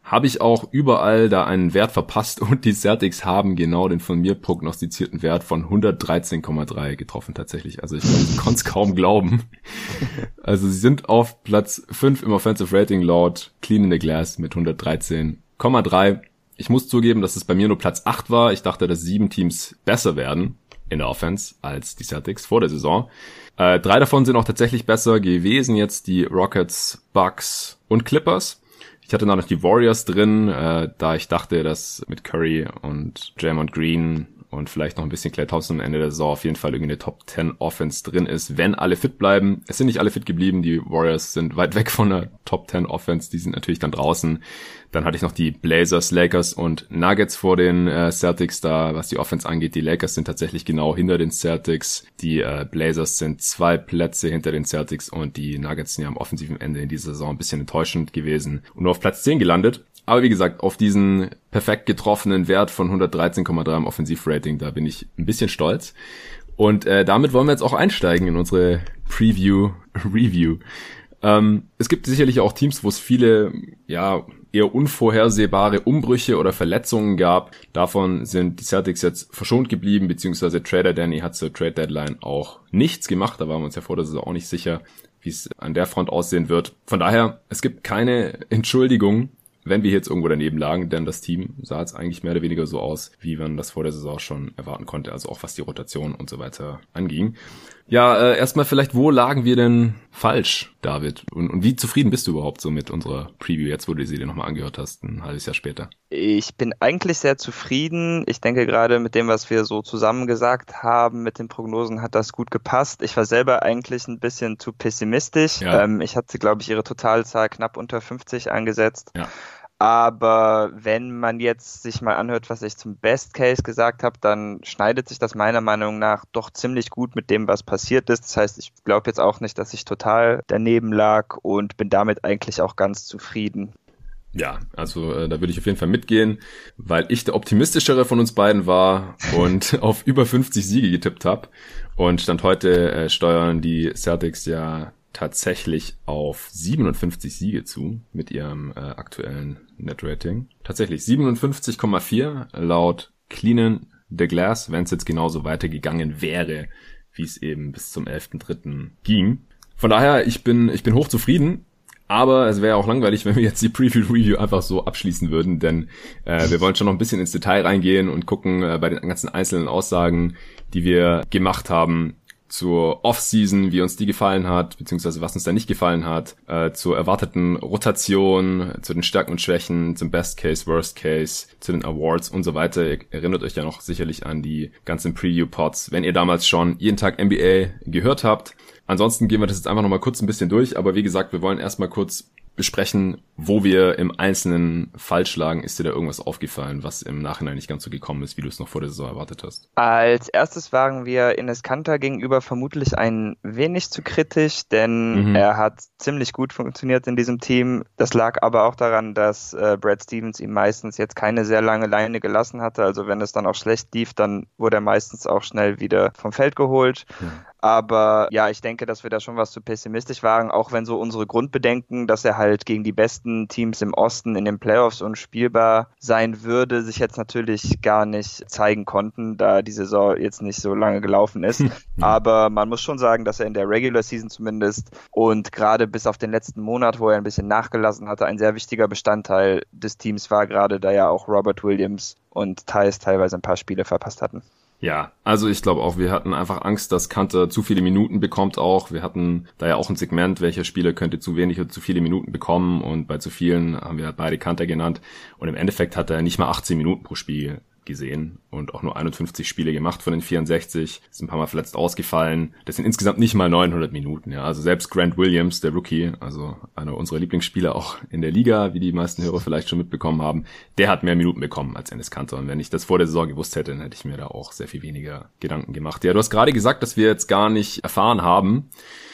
habe ich auch überall da einen Wert verpasst *laughs* und die Celtics haben genau den von mir prognostizierten Wert von 113,3 getroffen tatsächlich. Also ich konnte es *laughs* kaum glauben. *laughs* Also sie sind auf Platz 5 im Offensive Rating laut Clean in the Glass mit 113,3. Ich muss zugeben, dass es bei mir nur Platz 8 war. Ich dachte, dass sieben Teams besser werden in der Offense als die Celtics vor der Saison. Äh, drei davon sind auch tatsächlich besser gewesen jetzt, die Rockets, Bucks und Clippers. Ich hatte noch die Warriors drin, äh, da ich dachte, dass mit Curry und Draymond Green und vielleicht noch ein bisschen Clay Thompson am Ende der Saison auf jeden Fall irgendwie eine Top 10 Offense drin ist, wenn alle fit bleiben. Es sind nicht alle fit geblieben, die Warriors sind weit weg von der Top 10 Offense, die sind natürlich dann draußen. Dann hatte ich noch die Blazers, Lakers und Nuggets vor den äh, Celtics da, was die Offense angeht. Die Lakers sind tatsächlich genau hinter den Celtics. Die äh, Blazers sind zwei Plätze hinter den Celtics und die Nuggets sind ja am offensiven Ende in dieser Saison ein bisschen enttäuschend gewesen und nur auf Platz 10 gelandet. Aber wie gesagt, auf diesen perfekt getroffenen Wert von 113,3 im Offensivrating, da bin ich ein bisschen stolz. Und äh, damit wollen wir jetzt auch einsteigen in unsere Preview-Review. *laughs* Ähm, es gibt sicherlich auch Teams, wo es viele, ja, eher unvorhersehbare Umbrüche oder Verletzungen gab. Davon sind die Celtics jetzt verschont geblieben, beziehungsweise Trader Danny hat zur Trade Deadline auch nichts gemacht. Da waren wir uns ja vor der Saison auch nicht sicher, wie es an der Front aussehen wird. Von daher, es gibt keine Entschuldigung wenn wir jetzt irgendwo daneben lagen, denn das Team sah jetzt eigentlich mehr oder weniger so aus, wie man das vor der Saison schon erwarten konnte, also auch was die Rotation und so weiter anging. Ja, äh, erstmal vielleicht, wo lagen wir denn falsch, David? Und, und wie zufrieden bist du überhaupt so mit unserer Preview, jetzt wo du sie dir nochmal angehört hast, ein halbes Jahr später? Ich bin eigentlich sehr zufrieden. Ich denke gerade mit dem, was wir so zusammen gesagt haben, mit den Prognosen hat das gut gepasst. Ich war selber eigentlich ein bisschen zu pessimistisch. Ja. Ähm, ich hatte, glaube ich, ihre Totalzahl knapp unter 50 angesetzt. Ja. Aber wenn man jetzt sich mal anhört, was ich zum Best Case gesagt habe, dann schneidet sich das meiner Meinung nach doch ziemlich gut mit dem, was passiert ist. Das heißt, ich glaube jetzt auch nicht, dass ich total daneben lag und bin damit eigentlich auch ganz zufrieden. Ja, also äh, da würde ich auf jeden Fall mitgehen, weil ich der optimistischere von uns beiden war und *laughs* auf über 50 Siege getippt habe. Und Stand heute äh, steuern die Celtics ja tatsächlich auf 57 Siege zu mit ihrem äh, aktuellen Net-Rating. Tatsächlich 57,4 laut Cleanen the Glass, wenn es jetzt genauso weitergegangen wäre, wie es eben bis zum 11.3. ging. Von daher, ich bin, ich bin hochzufrieden. Aber es wäre auch langweilig, wenn wir jetzt die Preview-Review einfach so abschließen würden, denn äh, wir wollen schon noch ein bisschen ins Detail reingehen und gucken äh, bei den ganzen einzelnen Aussagen, die wir gemacht haben, zur Off-Season, wie uns die gefallen hat, beziehungsweise was uns da nicht gefallen hat, äh, zur erwarteten Rotation, zu den Stärken und Schwächen, zum Best Case, Worst Case, zu den Awards und so weiter. Ihr erinnert euch ja noch sicherlich an die ganzen Preview-Pods, wenn ihr damals schon jeden Tag NBA gehört habt. Ansonsten gehen wir das jetzt einfach nochmal kurz ein bisschen durch, aber wie gesagt, wir wollen erstmal kurz besprechen, wo wir im Einzelnen falsch lagen. Ist dir da irgendwas aufgefallen, was im Nachhinein nicht ganz so gekommen ist, wie du es noch vor der Saison erwartet hast? Als erstes waren wir Ines Kanter gegenüber vermutlich ein wenig zu kritisch, denn mhm. er hat ziemlich gut funktioniert in diesem Team. Das lag aber auch daran, dass äh, Brad Stevens ihm meistens jetzt keine sehr lange Leine gelassen hatte. Also wenn es dann auch schlecht lief, dann wurde er meistens auch schnell wieder vom Feld geholt. Mhm. Aber ja, ich denke, dass wir da schon was zu pessimistisch waren, auch wenn so unsere Grundbedenken, dass er halt gegen die besten Teams im Osten in den Playoffs unspielbar sein würde, sich jetzt natürlich gar nicht zeigen konnten, da die Saison jetzt nicht so lange gelaufen ist. *laughs* Hm. Aber man muss schon sagen, dass er in der Regular Season zumindest und gerade bis auf den letzten Monat, wo er ein bisschen nachgelassen hatte, ein sehr wichtiger Bestandteil des Teams war, gerade da ja auch Robert Williams und Thais teilweise ein paar Spiele verpasst hatten. Ja, also ich glaube auch, wir hatten einfach Angst, dass Kante zu viele Minuten bekommt auch. Wir hatten da ja auch ein Segment, welcher Spieler könnte zu wenig oder zu viele Minuten bekommen und bei zu vielen haben wir beide Kante genannt und im Endeffekt hat er nicht mal 18 Minuten pro Spiel gesehen und auch nur 51 Spiele gemacht von den 64. Ist ein paar Mal verletzt ausgefallen. Das sind insgesamt nicht mal 900 Minuten. Ja, also selbst Grant Williams, der Rookie, also einer unserer Lieblingsspieler auch in der Liga, wie die meisten Hörer vielleicht schon mitbekommen haben, der hat mehr Minuten bekommen als Ennis Kanter. Und wenn ich das vor der Saison gewusst hätte, dann hätte ich mir da auch sehr viel weniger Gedanken gemacht. Ja, du hast gerade gesagt, dass wir jetzt gar nicht erfahren haben,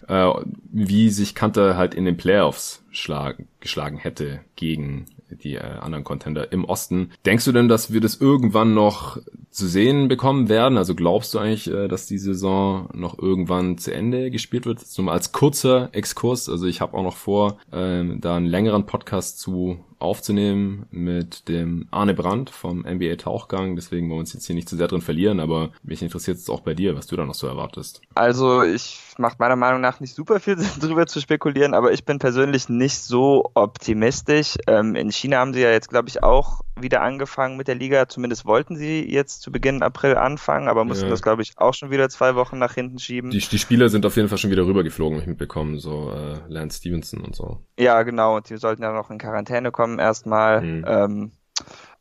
äh, wie sich Kanter halt in den Playoffs schlag, geschlagen hätte gegen die äh, anderen Contender im Osten. Denkst du denn, dass wir das irgendwann noch zu sehen bekommen werden? Also glaubst du eigentlich, äh, dass die Saison noch irgendwann zu Ende gespielt wird? Mal als kurzer Exkurs. Also ich habe auch noch vor, ähm, da einen längeren Podcast zu aufzunehmen mit dem Arne Brandt vom NBA Tauchgang. Deswegen wollen wir uns jetzt hier nicht zu sehr drin verlieren, aber mich interessiert es auch bei dir, was du da noch so erwartest. Also ich macht meiner Meinung nach nicht super viel *laughs* Sinn, darüber zu spekulieren, aber ich bin persönlich nicht so optimistisch. Ähm, in China haben sie ja jetzt, glaube ich, auch wieder angefangen mit der Liga. Zumindest wollten sie jetzt zu Beginn April anfangen, aber mussten ja. das, glaube ich, auch schon wieder zwei Wochen nach hinten schieben. Die, die Spieler sind auf jeden Fall schon wieder rübergeflogen, habe ich mitbekommen, so äh, Lance Stevenson und so. Ja, genau, und die sollten ja noch in Quarantäne kommen erstmal. Mhm. Ähm,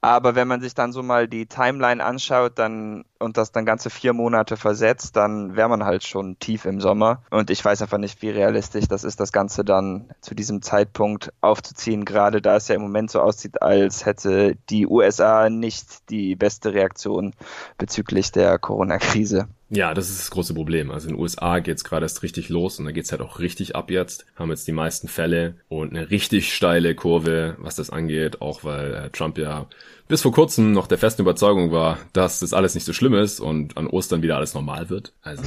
aber wenn man sich dann so mal die Timeline anschaut, dann und das dann ganze vier Monate versetzt, dann wäre man halt schon tief im Sommer. Und ich weiß einfach nicht, wie realistisch das ist, das Ganze dann zu diesem Zeitpunkt aufzuziehen, gerade da es ja im Moment so aussieht, als hätte die USA nicht die beste Reaktion bezüglich der Corona-Krise. Ja, das ist das große Problem. Also in den USA geht's gerade erst richtig los und da geht's halt auch richtig ab jetzt. Haben jetzt die meisten Fälle und eine richtig steile Kurve, was das angeht, auch weil äh, Trump ja bis vor kurzem noch der festen Überzeugung war, dass das alles nicht so schlimm ist und an Ostern wieder alles normal wird. Also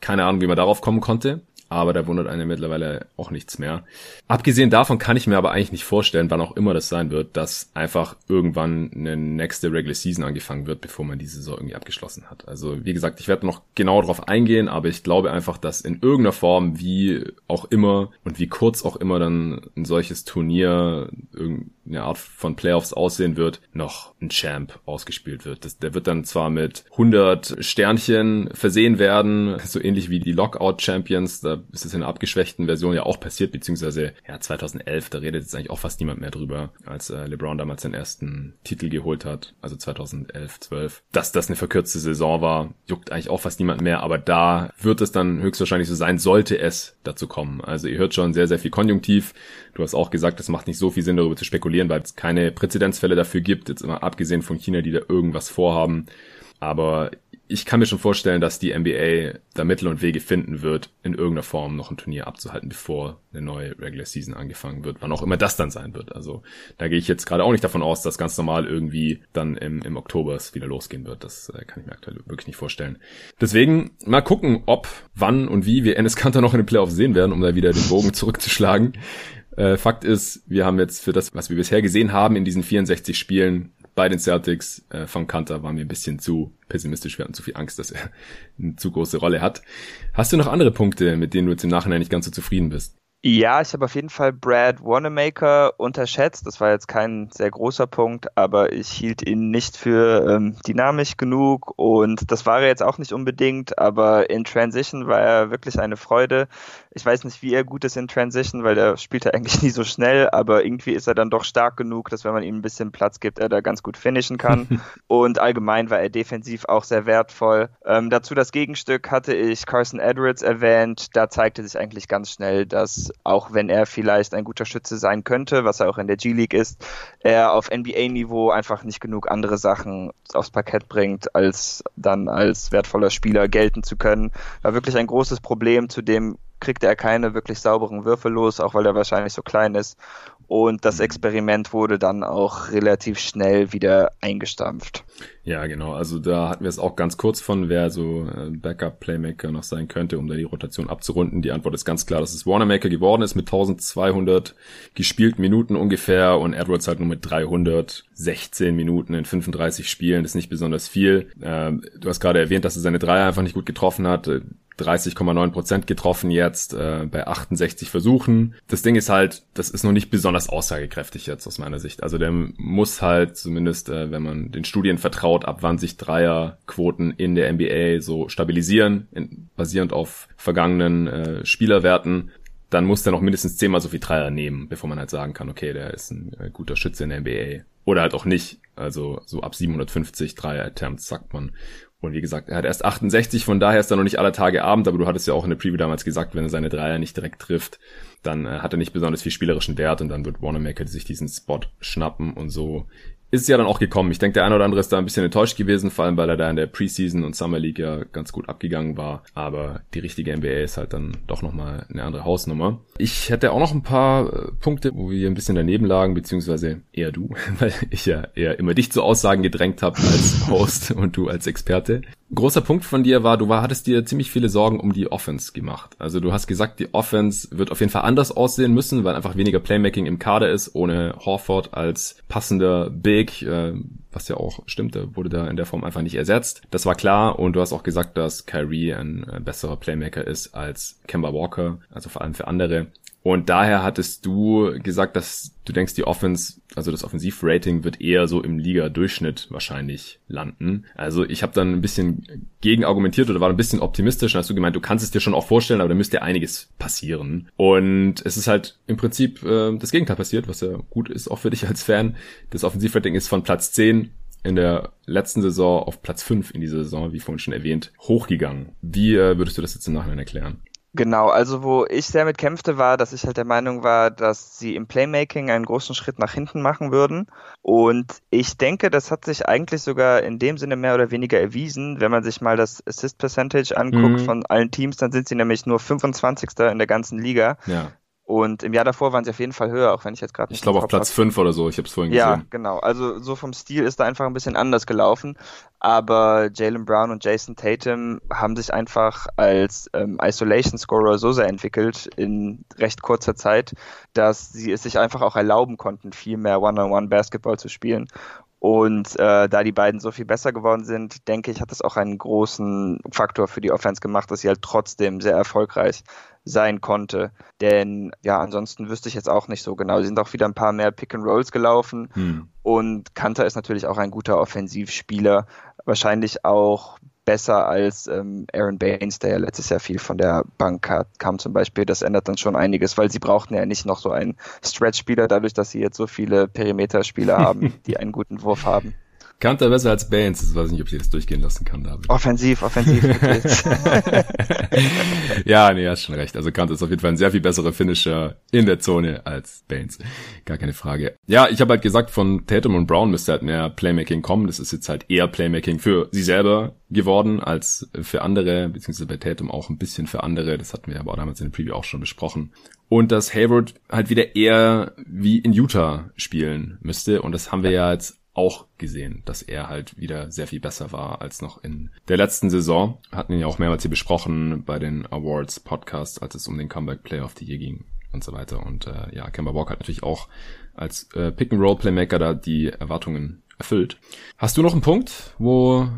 keine Ahnung, wie man darauf kommen konnte aber da wundert einen mittlerweile auch nichts mehr. Abgesehen davon kann ich mir aber eigentlich nicht vorstellen, wann auch immer das sein wird, dass einfach irgendwann eine nächste Regular Season angefangen wird, bevor man die Saison irgendwie abgeschlossen hat. Also wie gesagt, ich werde noch genau darauf eingehen, aber ich glaube einfach, dass in irgendeiner Form, wie auch immer und wie kurz auch immer dann ein solches Turnier, irgendeine Art von Playoffs aussehen wird, noch ein Champ ausgespielt wird. Das, der wird dann zwar mit 100 Sternchen versehen werden, *laughs* so ähnlich wie die Lockout Champions, da ist es in einer abgeschwächten Version ja auch passiert, beziehungsweise ja 2011, da redet jetzt eigentlich auch fast niemand mehr drüber, als äh, LeBron damals den ersten Titel geholt hat, also 2011, 12. Dass das eine verkürzte Saison war, juckt eigentlich auch fast niemand mehr, aber da wird es dann höchstwahrscheinlich so sein, sollte es dazu kommen. Also ihr hört schon sehr, sehr viel Konjunktiv. Du hast auch gesagt, es macht nicht so viel Sinn, darüber zu spekulieren, weil es keine Präzedenzfälle dafür gibt, jetzt immer abgesehen von China, die da irgendwas vorhaben. Aber ich kann mir schon vorstellen, dass die NBA da Mittel und Wege finden wird, in irgendeiner Form noch ein Turnier abzuhalten, bevor eine neue Regular Season angefangen wird, wann auch immer das dann sein wird. Also da gehe ich jetzt gerade auch nicht davon aus, dass ganz normal irgendwie dann im, im Oktober es wieder losgehen wird. Das äh, kann ich mir aktuell wirklich nicht vorstellen. Deswegen mal gucken, ob, wann und wie wir Ennis Kanter noch in den Playoffs sehen werden, um da wieder den Bogen *laughs* zurückzuschlagen. Äh, Fakt ist, wir haben jetzt für das, was wir bisher gesehen haben in diesen 64 Spielen, bei den Celtics äh, von Kanter war mir ein bisschen zu pessimistisch. Wir hatten zu viel Angst, dass er *laughs* eine zu große Rolle hat. Hast du noch andere Punkte, mit denen du jetzt im Nachhinein nicht ganz so zufrieden bist? Ja, ich habe auf jeden Fall Brad Wanamaker unterschätzt. Das war jetzt kein sehr großer Punkt, aber ich hielt ihn nicht für ähm, dynamisch genug und das war er jetzt auch nicht unbedingt, aber in Transition war er wirklich eine Freude. Ich weiß nicht, wie er gut ist in Transition, weil der spielt er eigentlich *laughs* nie so schnell, aber irgendwie ist er dann doch stark genug, dass wenn man ihm ein bisschen Platz gibt, er da ganz gut finishen kann. *laughs* und allgemein war er defensiv auch sehr wertvoll. Ähm, dazu das Gegenstück hatte ich Carson Edwards erwähnt. Da zeigte sich eigentlich ganz schnell, dass auch wenn er vielleicht ein guter Schütze sein könnte, was er auch in der G-League ist, er auf NBA-Niveau einfach nicht genug andere Sachen aufs Parkett bringt, als dann als wertvoller Spieler gelten zu können. War wirklich ein großes Problem, zudem kriegte er keine wirklich sauberen Würfe los, auch weil er wahrscheinlich so klein ist. Und das Experiment wurde dann auch relativ schnell wieder eingestampft. Ja, genau. Also da hatten wir es auch ganz kurz von, wer so äh, Backup-Playmaker noch sein könnte, um da die Rotation abzurunden. Die Antwort ist ganz klar, dass es Warnermaker geworden ist mit 1200 gespielten Minuten ungefähr und Edwards halt nur mit 316 Minuten in 35 Spielen. Das ist nicht besonders viel. Ähm, du hast gerade erwähnt, dass er seine Dreier einfach nicht gut getroffen hat 30,9 Prozent getroffen jetzt äh, bei 68 Versuchen. Das Ding ist halt, das ist noch nicht besonders aussagekräftig jetzt aus meiner Sicht. Also der muss halt zumindest, äh, wenn man den Studien vertraut, ab wann sich Dreierquoten in der NBA so stabilisieren, in, basierend auf vergangenen äh, Spielerwerten dann muss der noch mindestens zehnmal so viel Dreier nehmen, bevor man halt sagen kann, okay, der ist ein äh, guter Schütze in der NBA. Oder halt auch nicht. Also so ab 750 Dreier-Attempts sagt man. Und wie gesagt, er hat erst 68, von daher ist er noch nicht aller Tage Abend, aber du hattest ja auch in der Preview damals gesagt, wenn er seine Dreier nicht direkt trifft, dann äh, hat er nicht besonders viel spielerischen Wert und dann wird Wanamaker sich diesen Spot schnappen und so ist es ja dann auch gekommen. Ich denke, der eine oder andere ist da ein bisschen enttäuscht gewesen, vor allem weil er da in der Preseason und Summer League ja ganz gut abgegangen war. Aber die richtige NBA ist halt dann doch nochmal eine andere Hausnummer. Ich hätte auch noch ein paar äh, Punkte, wo wir ein bisschen daneben lagen, beziehungsweise eher du, *laughs* weil ich ja eher immer dich zu Aussagen gedrängt habe als Host und du als Experte großer Punkt von dir war, du war, hattest dir ziemlich viele Sorgen um die Offense gemacht. Also du hast gesagt, die Offense wird auf jeden Fall anders aussehen müssen, weil einfach weniger Playmaking im Kader ist, ohne Horford als passender Big, äh, was ja auch stimmte, wurde da in der Form einfach nicht ersetzt. Das war klar und du hast auch gesagt, dass Kyrie ein äh, besserer Playmaker ist als Kemba Walker, also vor allem für andere. Und daher hattest du gesagt, dass du denkst, die Offense, also das Offensivrating wird eher so im Liga-Durchschnitt wahrscheinlich landen. Also ich habe dann ein bisschen gegen argumentiert oder war ein bisschen optimistisch und hast du gemeint, du kannst es dir schon auch vorstellen, aber da müsste einiges passieren. Und es ist halt im Prinzip äh, das Gegenteil passiert, was ja gut ist, auch für dich als Fan. Das Offensivrating ist von Platz 10 in der letzten Saison auf Platz 5 in dieser Saison, wie vorhin schon erwähnt, hochgegangen. Wie äh, würdest du das jetzt im Nachhinein erklären? Genau, also wo ich sehr mit kämpfte, war, dass ich halt der Meinung war, dass sie im Playmaking einen großen Schritt nach hinten machen würden. Und ich denke, das hat sich eigentlich sogar in dem Sinne mehr oder weniger erwiesen. Wenn man sich mal das Assist Percentage anguckt mhm. von allen Teams, dann sind sie nämlich nur 25. in der ganzen Liga. Ja. Und im Jahr davor waren sie auf jeden Fall höher, auch wenn ich jetzt gerade nicht. Ich glaube auf Platz 5 oder so, ich habe es vorhin gesehen. Ja, genau. Also so vom Stil ist da einfach ein bisschen anders gelaufen. Aber Jalen Brown und Jason Tatum haben sich einfach als ähm, Isolation Scorer so sehr entwickelt in recht kurzer Zeit, dass sie es sich einfach auch erlauben konnten, viel mehr One-on-One Basketball zu spielen. Und äh, da die beiden so viel besser geworden sind, denke ich, hat das auch einen großen Faktor für die Offense gemacht, dass sie halt trotzdem sehr erfolgreich sein konnte. Denn ja, ansonsten wüsste ich jetzt auch nicht so genau. Sie sind auch wieder ein paar mehr Pick and Rolls gelaufen. Hm. Und Kanter ist natürlich auch ein guter Offensivspieler. Wahrscheinlich auch besser als ähm, Aaron Baines, der ja letztes Jahr viel von der Bank hat, kam zum Beispiel. Das ändert dann schon einiges, weil sie brauchten ja nicht noch so einen Stretch-Spieler, dadurch, dass sie jetzt so viele Perimeter-Spieler *laughs* haben, die einen guten Wurf haben. Kanter besser als Baines. Das weiß ich nicht, ob ich das durchgehen lassen kann, David. Offensiv, offensiv. *laughs* ja, nee, hast schon recht. Also Kanter ist auf jeden Fall ein sehr viel besserer Finisher in der Zone als Baines. Gar keine Frage. Ja, ich habe halt gesagt, von Tatum und Brown müsste halt mehr Playmaking kommen. Das ist jetzt halt eher Playmaking für sie selber geworden als für andere, beziehungsweise bei Tatum auch ein bisschen für andere. Das hatten wir aber damals in dem Preview auch schon besprochen. Und dass Hayward halt wieder eher wie in Utah spielen müsste. Und das haben wir ja jetzt auch gesehen, dass er halt wieder sehr viel besser war als noch in der letzten Saison. Hatten ihn ja auch mehrmals hier besprochen bei den Awards Podcasts, als es um den Comeback Player of the Year ging und so weiter. Und äh, ja, Kemba Walker hat natürlich auch als äh, Pick-and-Roll-Playmaker da die Erwartungen erfüllt. Hast du noch einen Punkt, wo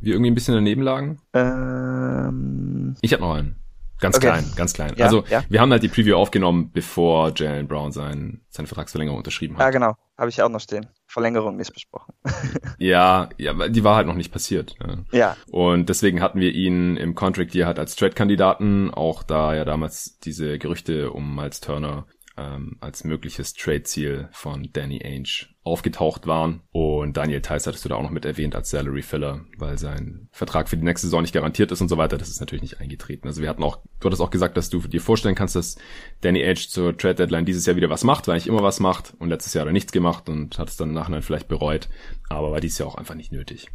wir irgendwie ein bisschen daneben lagen? Ähm... Ich habe noch einen. Ganz okay. klein, ganz klein. Ja, also ja. wir haben halt die Preview aufgenommen, bevor Jalen Brown sein, seine Vertragsverlängerung unterschrieben hat. Ja, genau. Habe ich auch noch stehen. Verlängerung nicht besprochen. *laughs* ja, ja, die war halt noch nicht passiert. Ja. ja. Und deswegen hatten wir ihn im Contract hier halt als Trade-Kandidaten, auch da ja damals diese Gerüchte um Miles Turner ähm, als mögliches Trade-Ziel von Danny Ainge aufgetaucht waren. Und Daniel Theiss hattest du da auch noch mit erwähnt als Salary Filler, weil sein Vertrag für die nächste Saison nicht garantiert ist und so weiter. Das ist natürlich nicht eingetreten. Also wir hatten auch, du hattest auch gesagt, dass du dir vorstellen kannst, dass Danny Ainge zur Trade Deadline dieses Jahr wieder was macht, weil nicht immer was macht und letztes Jahr hat er nichts gemacht und hat es dann im Nachhinein vielleicht bereut. Aber war dieses Jahr auch einfach nicht nötig.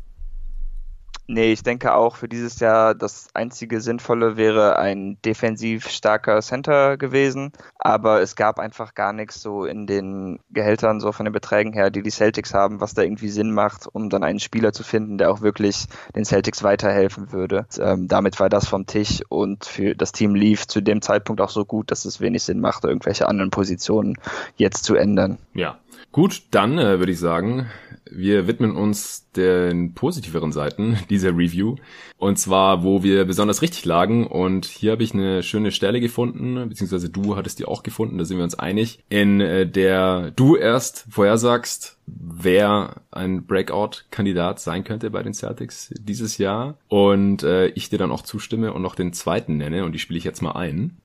Nee, ich denke auch für dieses Jahr das einzige Sinnvolle wäre ein defensiv starker Center gewesen. Aber es gab einfach gar nichts so in den Gehältern, so von den Beträgen her, die die Celtics haben, was da irgendwie Sinn macht, um dann einen Spieler zu finden, der auch wirklich den Celtics weiterhelfen würde. Ähm, damit war das vom Tisch und für das Team lief zu dem Zeitpunkt auch so gut, dass es wenig Sinn machte, irgendwelche anderen Positionen jetzt zu ändern. Ja. Gut, dann äh, würde ich sagen, wir widmen uns den positiveren Seiten *laughs* dieser Review. Und zwar, wo wir besonders richtig lagen. Und hier habe ich eine schöne Stelle gefunden, beziehungsweise du hattest die auch gefunden, da sind wir uns einig, in äh, der du erst vorhersagst, wer ein Breakout-Kandidat sein könnte bei den Celtics dieses Jahr. Und äh, ich dir dann auch zustimme und noch den zweiten nenne. Und die spiele ich jetzt mal ein.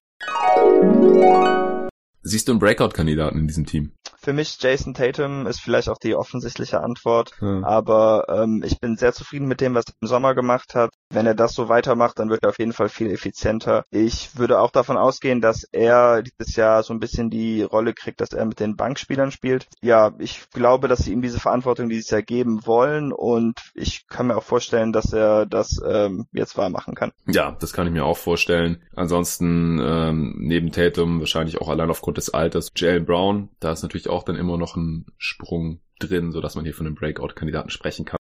Siehst du einen Breakout-Kandidaten in diesem Team? Für mich Jason Tatum ist vielleicht auch die offensichtliche Antwort, ja. aber ähm, ich bin sehr zufrieden mit dem, was er im Sommer gemacht hat. Wenn er das so weitermacht, dann wird er auf jeden Fall viel effizienter. Ich würde auch davon ausgehen, dass er dieses Jahr so ein bisschen die Rolle kriegt, dass er mit den Bankspielern spielt. Ja, ich glaube, dass sie ihm diese Verantwortung dieses Jahr geben wollen und ich kann mir auch vorstellen, dass er das ähm, jetzt wahr machen kann. Ja, das kann ich mir auch vorstellen. Ansonsten ähm, neben Tatum wahrscheinlich auch allein aufgrund des Alters Jalen Brown, da ist natürlich auch dann immer noch ein Sprung drin, so dass man hier von einem Breakout-Kandidaten sprechen kann.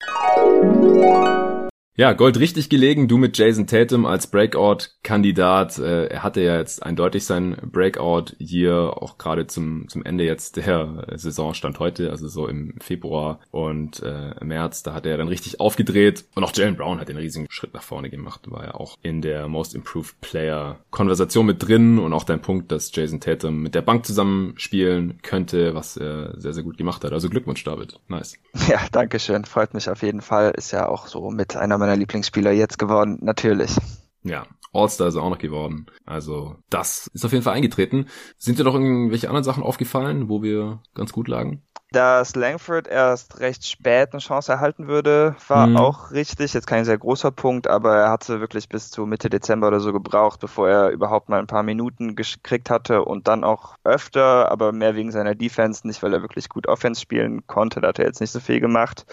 Ja, Gold richtig gelegen, du mit Jason Tatum als Breakout-Kandidat. Äh, er hatte ja jetzt eindeutig sein Breakout hier, auch gerade zum, zum Ende jetzt der Saison stand heute, also so im Februar und äh, März, da hat er dann richtig aufgedreht. Und auch Jalen Brown hat den riesigen Schritt nach vorne gemacht, war ja auch in der Most Improved Player Konversation mit drin und auch dein Punkt, dass Jason Tatum mit der Bank zusammenspielen könnte, was er sehr, sehr gut gemacht hat. Also Glückwunsch, David. Nice. *laughs* Ja, danke schön. Freut mich auf jeden Fall. Ist ja auch so mit einer Lieblingsspieler jetzt geworden, natürlich. Ja, All-Star ist er auch noch geworden. Also das ist auf jeden Fall eingetreten. Sind dir noch irgendwelche anderen Sachen aufgefallen, wo wir ganz gut lagen? Dass Langford erst recht spät eine Chance erhalten würde, war mhm. auch richtig. Jetzt kein sehr großer Punkt, aber er hatte wirklich bis zu Mitte Dezember oder so gebraucht, bevor er überhaupt mal ein paar Minuten gekriegt hatte und dann auch öfter, aber mehr wegen seiner Defense, nicht weil er wirklich gut Offense spielen konnte. Da hat er jetzt nicht so viel gemacht.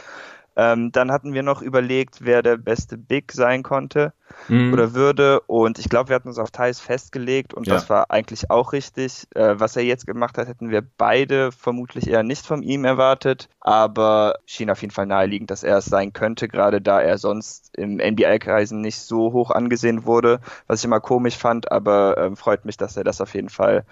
Ähm, dann hatten wir noch überlegt, wer der beste Big sein konnte mhm. oder würde. Und ich glaube, wir hatten uns auf Thais festgelegt und ja. das war eigentlich auch richtig. Äh, was er jetzt gemacht hat, hätten wir beide vermutlich eher nicht von ihm erwartet. Aber schien auf jeden Fall naheliegend, dass er es sein könnte, gerade da er sonst im NBA-Kreisen nicht so hoch angesehen wurde, was ich immer komisch fand. Aber äh, freut mich, dass er das auf jeden Fall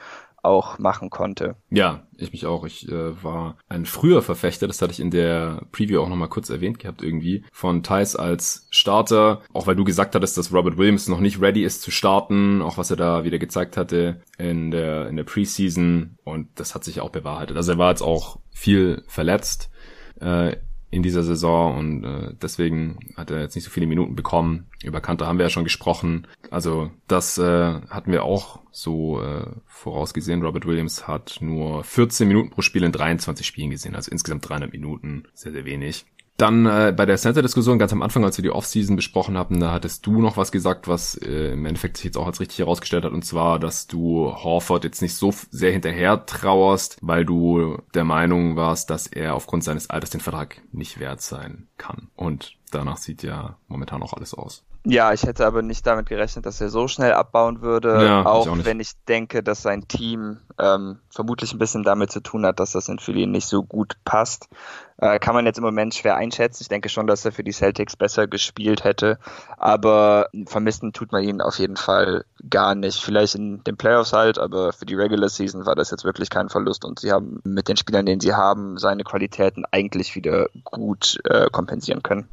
auch machen konnte. Ja, ich mich auch. Ich äh, war ein früher Verfechter, das hatte ich in der Preview auch nochmal kurz erwähnt gehabt irgendwie, von Thais als Starter, auch weil du gesagt hattest, dass Robert Williams noch nicht ready ist zu starten, auch was er da wieder gezeigt hatte in der, in der Preseason und das hat sich auch bewahrheitet. Also er war jetzt auch viel verletzt. Äh, in dieser Saison und äh, deswegen hat er jetzt nicht so viele Minuten bekommen. Über Kanter haben wir ja schon gesprochen. Also das äh, hatten wir auch so äh, vorausgesehen. Robert Williams hat nur 14 Minuten pro Spiel in 23 Spielen gesehen, also insgesamt 300 Minuten, sehr, sehr wenig. Dann äh, bei der Center-Diskussion ganz am Anfang, als wir die Offseason besprochen haben, da hattest du noch was gesagt, was äh, im Endeffekt sich jetzt auch als richtig herausgestellt hat, und zwar, dass du Horford jetzt nicht so sehr hinterher trauerst, weil du der Meinung warst, dass er aufgrund seines Alters den Vertrag nicht wert sein kann. Und danach sieht ja momentan auch alles aus. Ja, ich hätte aber nicht damit gerechnet, dass er so schnell abbauen würde, ja, auch, auch wenn ich denke, dass sein Team ähm, vermutlich ein bisschen damit zu tun hat, dass das in Philly nicht so gut passt. Äh, kann man jetzt im Moment schwer einschätzen. Ich denke schon, dass er für die Celtics besser gespielt hätte, aber vermissen tut man ihn auf jeden Fall gar nicht. Vielleicht in den Playoffs halt, aber für die Regular Season war das jetzt wirklich kein Verlust und sie haben mit den Spielern, den sie haben, seine Qualitäten eigentlich wieder gut äh, kompensieren können.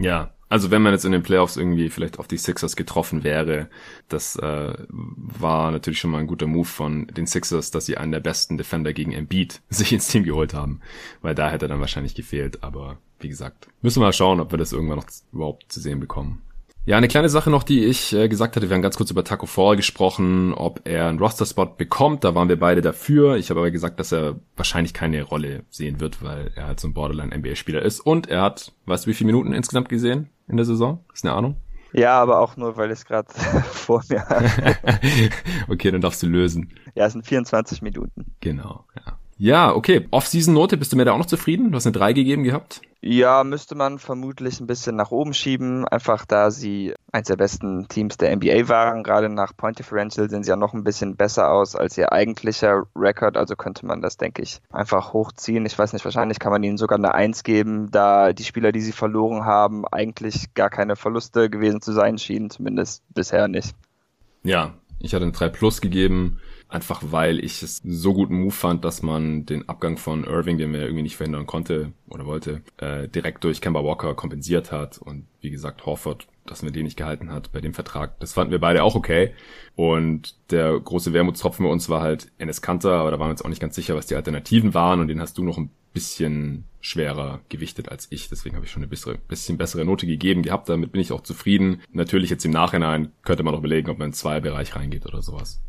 Ja, also wenn man jetzt in den Playoffs irgendwie vielleicht auf die Sixers getroffen wäre, das äh, war natürlich schon mal ein guter Move von den Sixers, dass sie einen der besten Defender gegen Embiid *laughs* sich ins Team geholt haben, weil da hätte er dann wahrscheinlich gefehlt. Aber wie gesagt, müssen wir mal schauen, ob wir das irgendwann noch überhaupt zu sehen bekommen. Ja, eine kleine Sache noch, die ich äh, gesagt hatte, wir haben ganz kurz über Taco Fall gesprochen, ob er einen Roster-Spot bekommt, da waren wir beide dafür. Ich habe aber gesagt, dass er wahrscheinlich keine Rolle sehen wird, weil er halt so ein Borderline-NBA-Spieler ist. Und er hat, weißt du, wie viele Minuten insgesamt gesehen in der Saison? Ist eine Ahnung? Ja, aber auch nur, weil es gerade *laughs* vor mir habe. *laughs* *laughs* okay, dann darfst du lösen. Ja, es sind 24 Minuten. Genau, ja. Ja, okay. Off-Season-Note, bist du mir da auch noch zufrieden? Du hast eine 3 gegeben gehabt? Ja, müsste man vermutlich ein bisschen nach oben schieben, einfach da sie eins der besten Teams der NBA waren. Gerade nach Point Differential sehen sie ja noch ein bisschen besser aus als ihr eigentlicher Rekord, also könnte man das, denke ich, einfach hochziehen. Ich weiß nicht, wahrscheinlich kann man ihnen sogar eine Eins geben, da die Spieler, die sie verloren haben, eigentlich gar keine Verluste gewesen zu sein schienen, zumindest bisher nicht. Ja, ich hatte ein 3 Plus gegeben einfach weil ich es so guten Move fand, dass man den Abgang von Irving, den man irgendwie nicht verhindern konnte oder wollte, äh, direkt durch Kemba Walker kompensiert hat und wie gesagt Horford, dass man den nicht gehalten hat bei dem Vertrag. Das fanden wir beide auch okay und der große Wermutstropfen bei uns war halt Enes Kanter, aber da waren wir uns auch nicht ganz sicher, was die Alternativen waren und den hast du noch ein bisschen schwerer gewichtet als ich. Deswegen habe ich schon eine bessere, bisschen bessere Note gegeben gehabt. Damit bin ich auch zufrieden. Natürlich jetzt im Nachhinein könnte man noch überlegen, ob man in zwei Bereich reingeht oder sowas.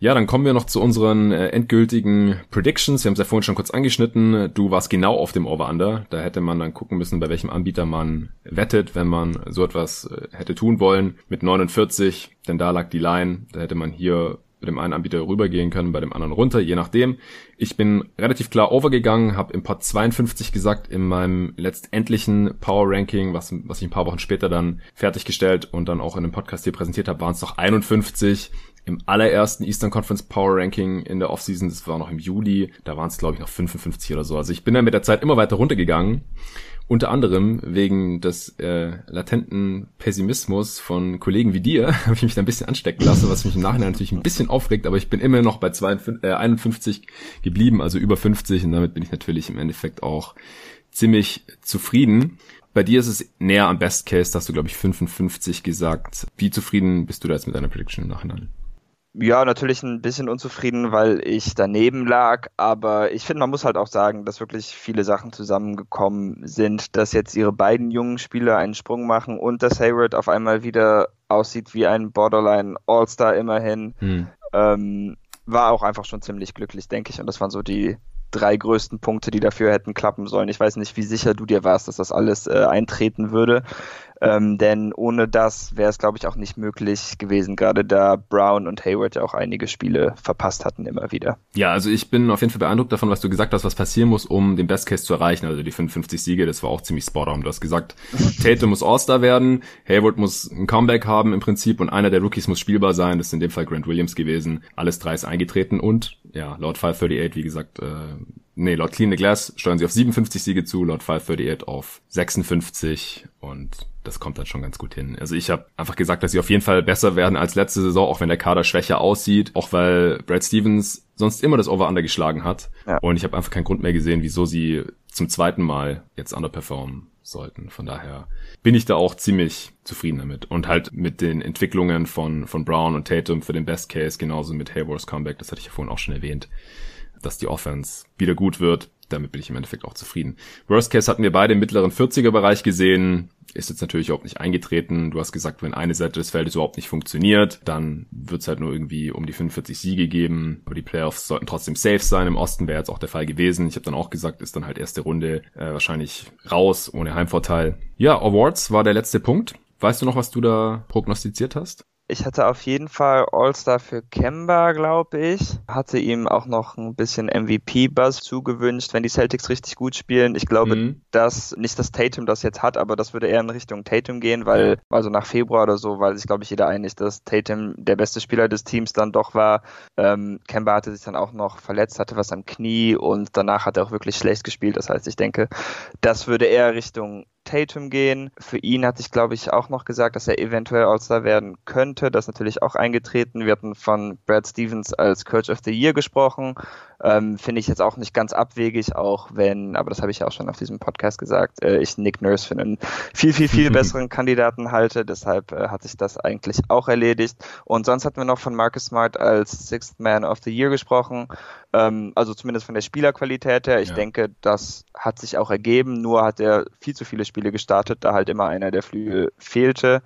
Ja, dann kommen wir noch zu unseren äh, endgültigen Predictions. Wir haben es ja vorhin schon kurz angeschnitten. Du warst genau auf dem Over-Under. Da hätte man dann gucken müssen, bei welchem Anbieter man wettet, wenn man so etwas äh, hätte tun wollen. Mit 49, denn da lag die Line. Da hätte man hier mit dem einen Anbieter rübergehen können, bei dem anderen runter, je nachdem. Ich bin relativ klar overgegangen, habe im Pod 52 gesagt, in meinem letztendlichen Power Ranking, was, was ich ein paar Wochen später dann fertiggestellt und dann auch in einem Podcast hier präsentiert habe, waren es doch 51 im allerersten Eastern Conference Power Ranking in der Offseason, das war noch im Juli, da waren es glaube ich noch 55 oder so. Also ich bin dann mit der Zeit immer weiter runtergegangen. Unter anderem wegen des äh, latenten Pessimismus von Kollegen wie dir *laughs* habe ich mich da ein bisschen anstecken lassen, was mich im Nachhinein natürlich ein bisschen aufregt, aber ich bin immer noch bei 52, äh, 51 geblieben, also über 50 und damit bin ich natürlich im Endeffekt auch ziemlich zufrieden. Bei dir ist es näher am Best Case, da hast du glaube ich 55 gesagt. Wie zufrieden bist du da jetzt mit deiner Prediction im Nachhinein? Ja, natürlich ein bisschen unzufrieden, weil ich daneben lag, aber ich finde, man muss halt auch sagen, dass wirklich viele Sachen zusammengekommen sind, dass jetzt ihre beiden jungen Spieler einen Sprung machen und dass Hayward auf einmal wieder aussieht wie ein Borderline All-Star immerhin. Hm. Ähm, war auch einfach schon ziemlich glücklich, denke ich. Und das waren so die drei größten Punkte, die dafür hätten klappen sollen. Ich weiß nicht, wie sicher du dir warst, dass das alles äh, eintreten würde. Ähm, denn ohne das wäre es, glaube ich, auch nicht möglich gewesen, gerade da Brown und Hayward ja auch einige Spiele verpasst hatten immer wieder. Ja, also ich bin auf jeden Fall beeindruckt davon, was du gesagt hast, was passieren muss, um den Best Case zu erreichen. Also die 55 Siege, das war auch ziemlich spot on. Du hast gesagt, *laughs* Tate muss All-Star werden, Hayward muss ein Comeback haben im Prinzip und einer der Rookies muss spielbar sein. Das ist in dem Fall Grant Williams gewesen. Alles drei ist eingetreten und ja, laut 538, wie gesagt, äh, nee, laut Clean the Glass steuern sie auf 57 Siege zu, laut 538 auf 56 und das kommt dann schon ganz gut hin. Also ich habe einfach gesagt, dass sie auf jeden Fall besser werden als letzte Saison, auch wenn der Kader schwächer aussieht, auch weil Brad Stevens sonst immer das Over-Under geschlagen hat. Ja. Und ich habe einfach keinen Grund mehr gesehen, wieso sie zum zweiten Mal jetzt underperformen sollten. Von daher bin ich da auch ziemlich zufrieden damit. Und halt mit den Entwicklungen von, von Brown und Tatum für den Best Case, genauso mit Haywards Comeback, das hatte ich ja vorhin auch schon erwähnt, dass die Offense wieder gut wird. Damit bin ich im Endeffekt auch zufrieden. Worst Case hatten wir beide im mittleren 40er Bereich gesehen ist jetzt natürlich überhaupt nicht eingetreten. Du hast gesagt, wenn eine Seite des Feldes überhaupt nicht funktioniert, dann wird es halt nur irgendwie um die 45 Siege geben. Aber die Playoffs sollten trotzdem safe sein. Im Osten wäre jetzt auch der Fall gewesen. Ich habe dann auch gesagt, ist dann halt erste Runde äh, wahrscheinlich raus, ohne Heimvorteil. Ja, Awards war der letzte Punkt. Weißt du noch, was du da prognostiziert hast? Ich hatte auf jeden Fall All-Star für Kemba, glaube ich. Hatte ihm auch noch ein bisschen MVP-Buzz zugewünscht, wenn die Celtics richtig gut spielen. Ich glaube, mhm. dass nicht, dass Tatum das jetzt hat, aber das würde eher in Richtung Tatum gehen, weil, also nach Februar oder so, weil sich, glaube ich, jeder einig, dass Tatum der beste Spieler des Teams dann doch war. Ähm, Kemba hatte sich dann auch noch verletzt, hatte was am Knie und danach hat er auch wirklich schlecht gespielt. Das heißt, ich denke, das würde eher Richtung Tatum gehen. Für ihn hatte ich, glaube ich, auch noch gesagt, dass er eventuell All-Star werden könnte. Das ist natürlich auch eingetreten. Wir hatten von Brad Stevens als Coach of the Year gesprochen. Ähm, Finde ich jetzt auch nicht ganz abwegig, auch wenn, aber das habe ich ja auch schon auf diesem Podcast gesagt, äh, ich Nick Nurse für einen viel, viel, viel *laughs* besseren Kandidaten halte. Deshalb äh, hat sich das eigentlich auch erledigt. Und sonst hatten wir noch von Marcus Smart als Sixth Man of the Year gesprochen. Ähm, also zumindest von der Spielerqualität her. Ich ja. denke, das hat sich auch ergeben. Nur hat er viel zu viele Spiele gestartet, da halt immer einer der Flügel fehlte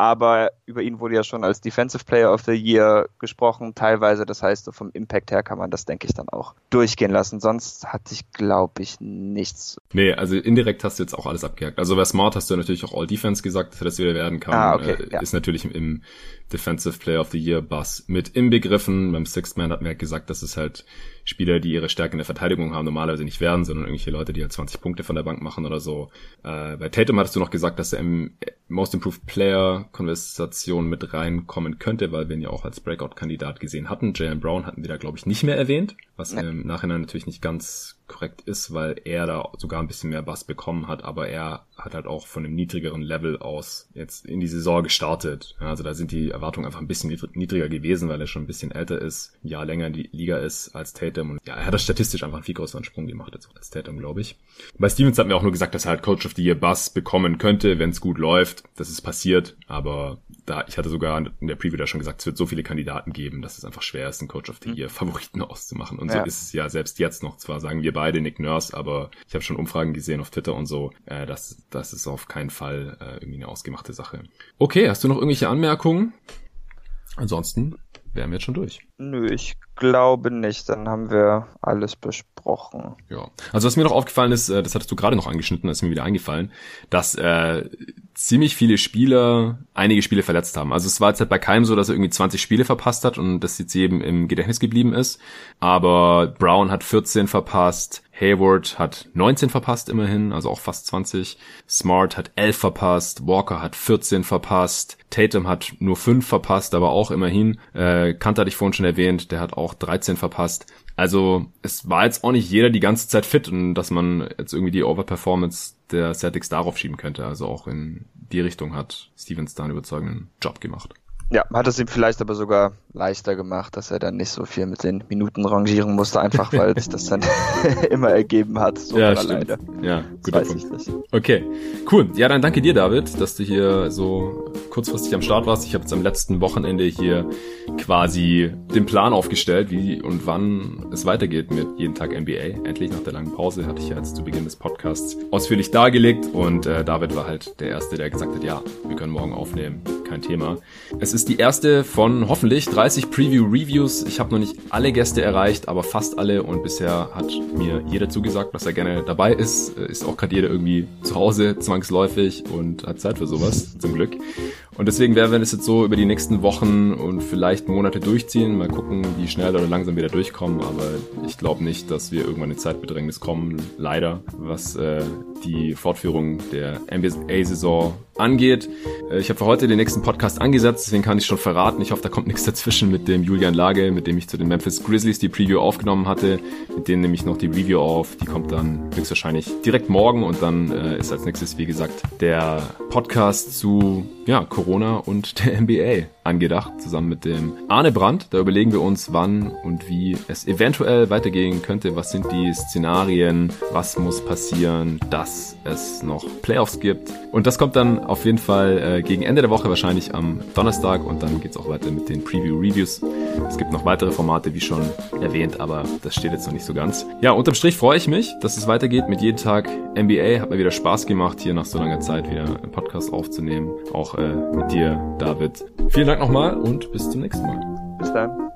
aber über ihn wurde ja schon als Defensive Player of the Year gesprochen, teilweise. Das heißt, so vom Impact her kann man das, denke ich, dann auch durchgehen lassen. Sonst hatte ich, glaube ich, nichts. Nee, also indirekt hast du jetzt auch alles abgehakt. Also bei Smart hast du natürlich auch All Defense gesagt, dass er das wieder werden kann. Ah, okay, äh, ja. Ist natürlich im Defensive Player of the Year Bus mit inbegriffen. Beim Sixth Man hat man ja gesagt, dass es halt Spieler, die ihre Stärke in der Verteidigung haben, normalerweise nicht werden, sondern irgendwelche Leute, die halt 20 Punkte von der Bank machen oder so. Äh, bei Tatum hattest du noch gesagt, dass er im Most Improved Player Konversation mit reinkommen könnte, weil wir ihn ja auch als Breakout-Kandidat gesehen hatten. Jalen Brown hatten wir da, glaube ich, nicht mehr erwähnt, was nee. im Nachhinein natürlich nicht ganz korrekt ist, weil er da sogar ein bisschen mehr Bass bekommen hat, aber er hat halt auch von einem niedrigeren Level aus jetzt in die Saison gestartet. Also da sind die Erwartungen einfach ein bisschen niedriger gewesen, weil er schon ein bisschen älter ist, ein Jahr länger in die Liga ist als Tatum und ja, er hat das statistisch einfach einen viel größeren Sprung gemacht als Tatum, glaube ich. Bei Stevens hat mir auch nur gesagt, dass er halt Coach of the Year Bass bekommen könnte, wenn es gut läuft. Das ist passiert, aber da, ich hatte sogar in der Preview da schon gesagt, es wird so viele Kandidaten geben, dass es einfach schwer ist, einen Coach of the. Year Favoriten auszumachen. Und ja. so ist es ja selbst jetzt noch. Zwar sagen wir beide Nick Nurse, aber ich habe schon Umfragen gesehen auf Twitter und so. Äh, das, das ist auf keinen Fall äh, irgendwie eine ausgemachte Sache. Okay, hast du noch irgendwelche Anmerkungen? Ansonsten wären wir jetzt schon durch. Nö, ich glaube nicht. Dann haben wir alles besprochen. Ja. Also was mir noch aufgefallen ist, äh, das hattest du gerade noch angeschnitten, das ist mir wieder eingefallen, dass äh, ziemlich viele Spieler einige Spiele verletzt haben. Also es war jetzt halt bei keinem so, dass er irgendwie 20 Spiele verpasst hat und das jetzt eben im Gedächtnis geblieben ist. Aber Brown hat 14 verpasst, Hayward hat 19 verpasst immerhin, also auch fast 20. Smart hat 11 verpasst, Walker hat 14 verpasst, Tatum hat nur 5 verpasst, aber auch immerhin. Äh, Kant hatte ich vorhin schon erwähnt, der hat auch 13 verpasst. Also es war jetzt auch nicht jeder die ganze Zeit fit und dass man jetzt irgendwie die Overperformance der Celtics darauf schieben könnte. Also auch in die Richtung hat Stevens da einen überzeugenden Job gemacht. Ja, hat es ihm vielleicht aber sogar leichter gemacht, dass er dann nicht so viel mit den Minuten rangieren musste, einfach weil sich das dann *laughs* immer ergeben hat. So ja, stimmt. Ja, guter Punkt. Okay, cool. Ja, dann danke dir, David, dass du hier so kurzfristig am Start warst. Ich habe jetzt am letzten Wochenende hier quasi den Plan aufgestellt, wie und wann es weitergeht mit jeden Tag NBA. Endlich nach der langen Pause hatte ich ja jetzt zu Beginn des Podcasts ausführlich dargelegt und äh, David war halt der Erste, der gesagt hat, ja, wir können morgen aufnehmen, kein Thema. Es ist die erste von hoffentlich 30 Preview-Reviews. Ich habe noch nicht alle Gäste erreicht, aber fast alle und bisher hat mir jeder zugesagt, dass er gerne dabei ist. Äh, ist auch gerade jeder irgendwie zu Hause zwangsläufig und hat Zeit für sowas, zum Glück. Und deswegen werden wir das jetzt so über die nächsten Wochen und vielleicht Monate durchziehen. Mal gucken, wie schnell oder langsam wieder durchkommen. Aber ich glaube nicht, dass wir irgendwann in Zeitbedrängnis kommen. Leider, was äh, die Fortführung der NBA-Saison angeht. Äh, ich habe für heute den nächsten Podcast angesetzt, deswegen kann ich schon verraten. Ich hoffe, da kommt nichts dazwischen mit dem Julian Lage, mit dem ich zu den Memphis Grizzlies die Preview aufgenommen hatte. Mit denen nehme ich noch die Review auf. Die kommt dann höchstwahrscheinlich direkt morgen und dann äh, ist als nächstes, wie gesagt, der Podcast zu ja, Corona und der NBA angedacht, zusammen mit dem Arne Brandt. Da überlegen wir uns, wann und wie es eventuell weitergehen könnte. Was sind die Szenarien? Was muss passieren, dass es noch Playoffs gibt? Und das kommt dann auf jeden Fall äh, gegen Ende der Woche, wahrscheinlich am Donnerstag. Und dann geht's auch weiter mit den Preview-Reviews. Es gibt noch weitere Formate, wie schon erwähnt, aber das steht jetzt noch nicht so ganz. Ja, unterm Strich freue ich mich, dass es weitergeht mit jeden Tag NBA. Hat mir wieder Spaß gemacht, hier nach so langer Zeit wieder einen Podcast aufzunehmen. Auch äh, mit dir, David. Vielen Dank nochmal und bis zum nächsten Mal. Bis dann.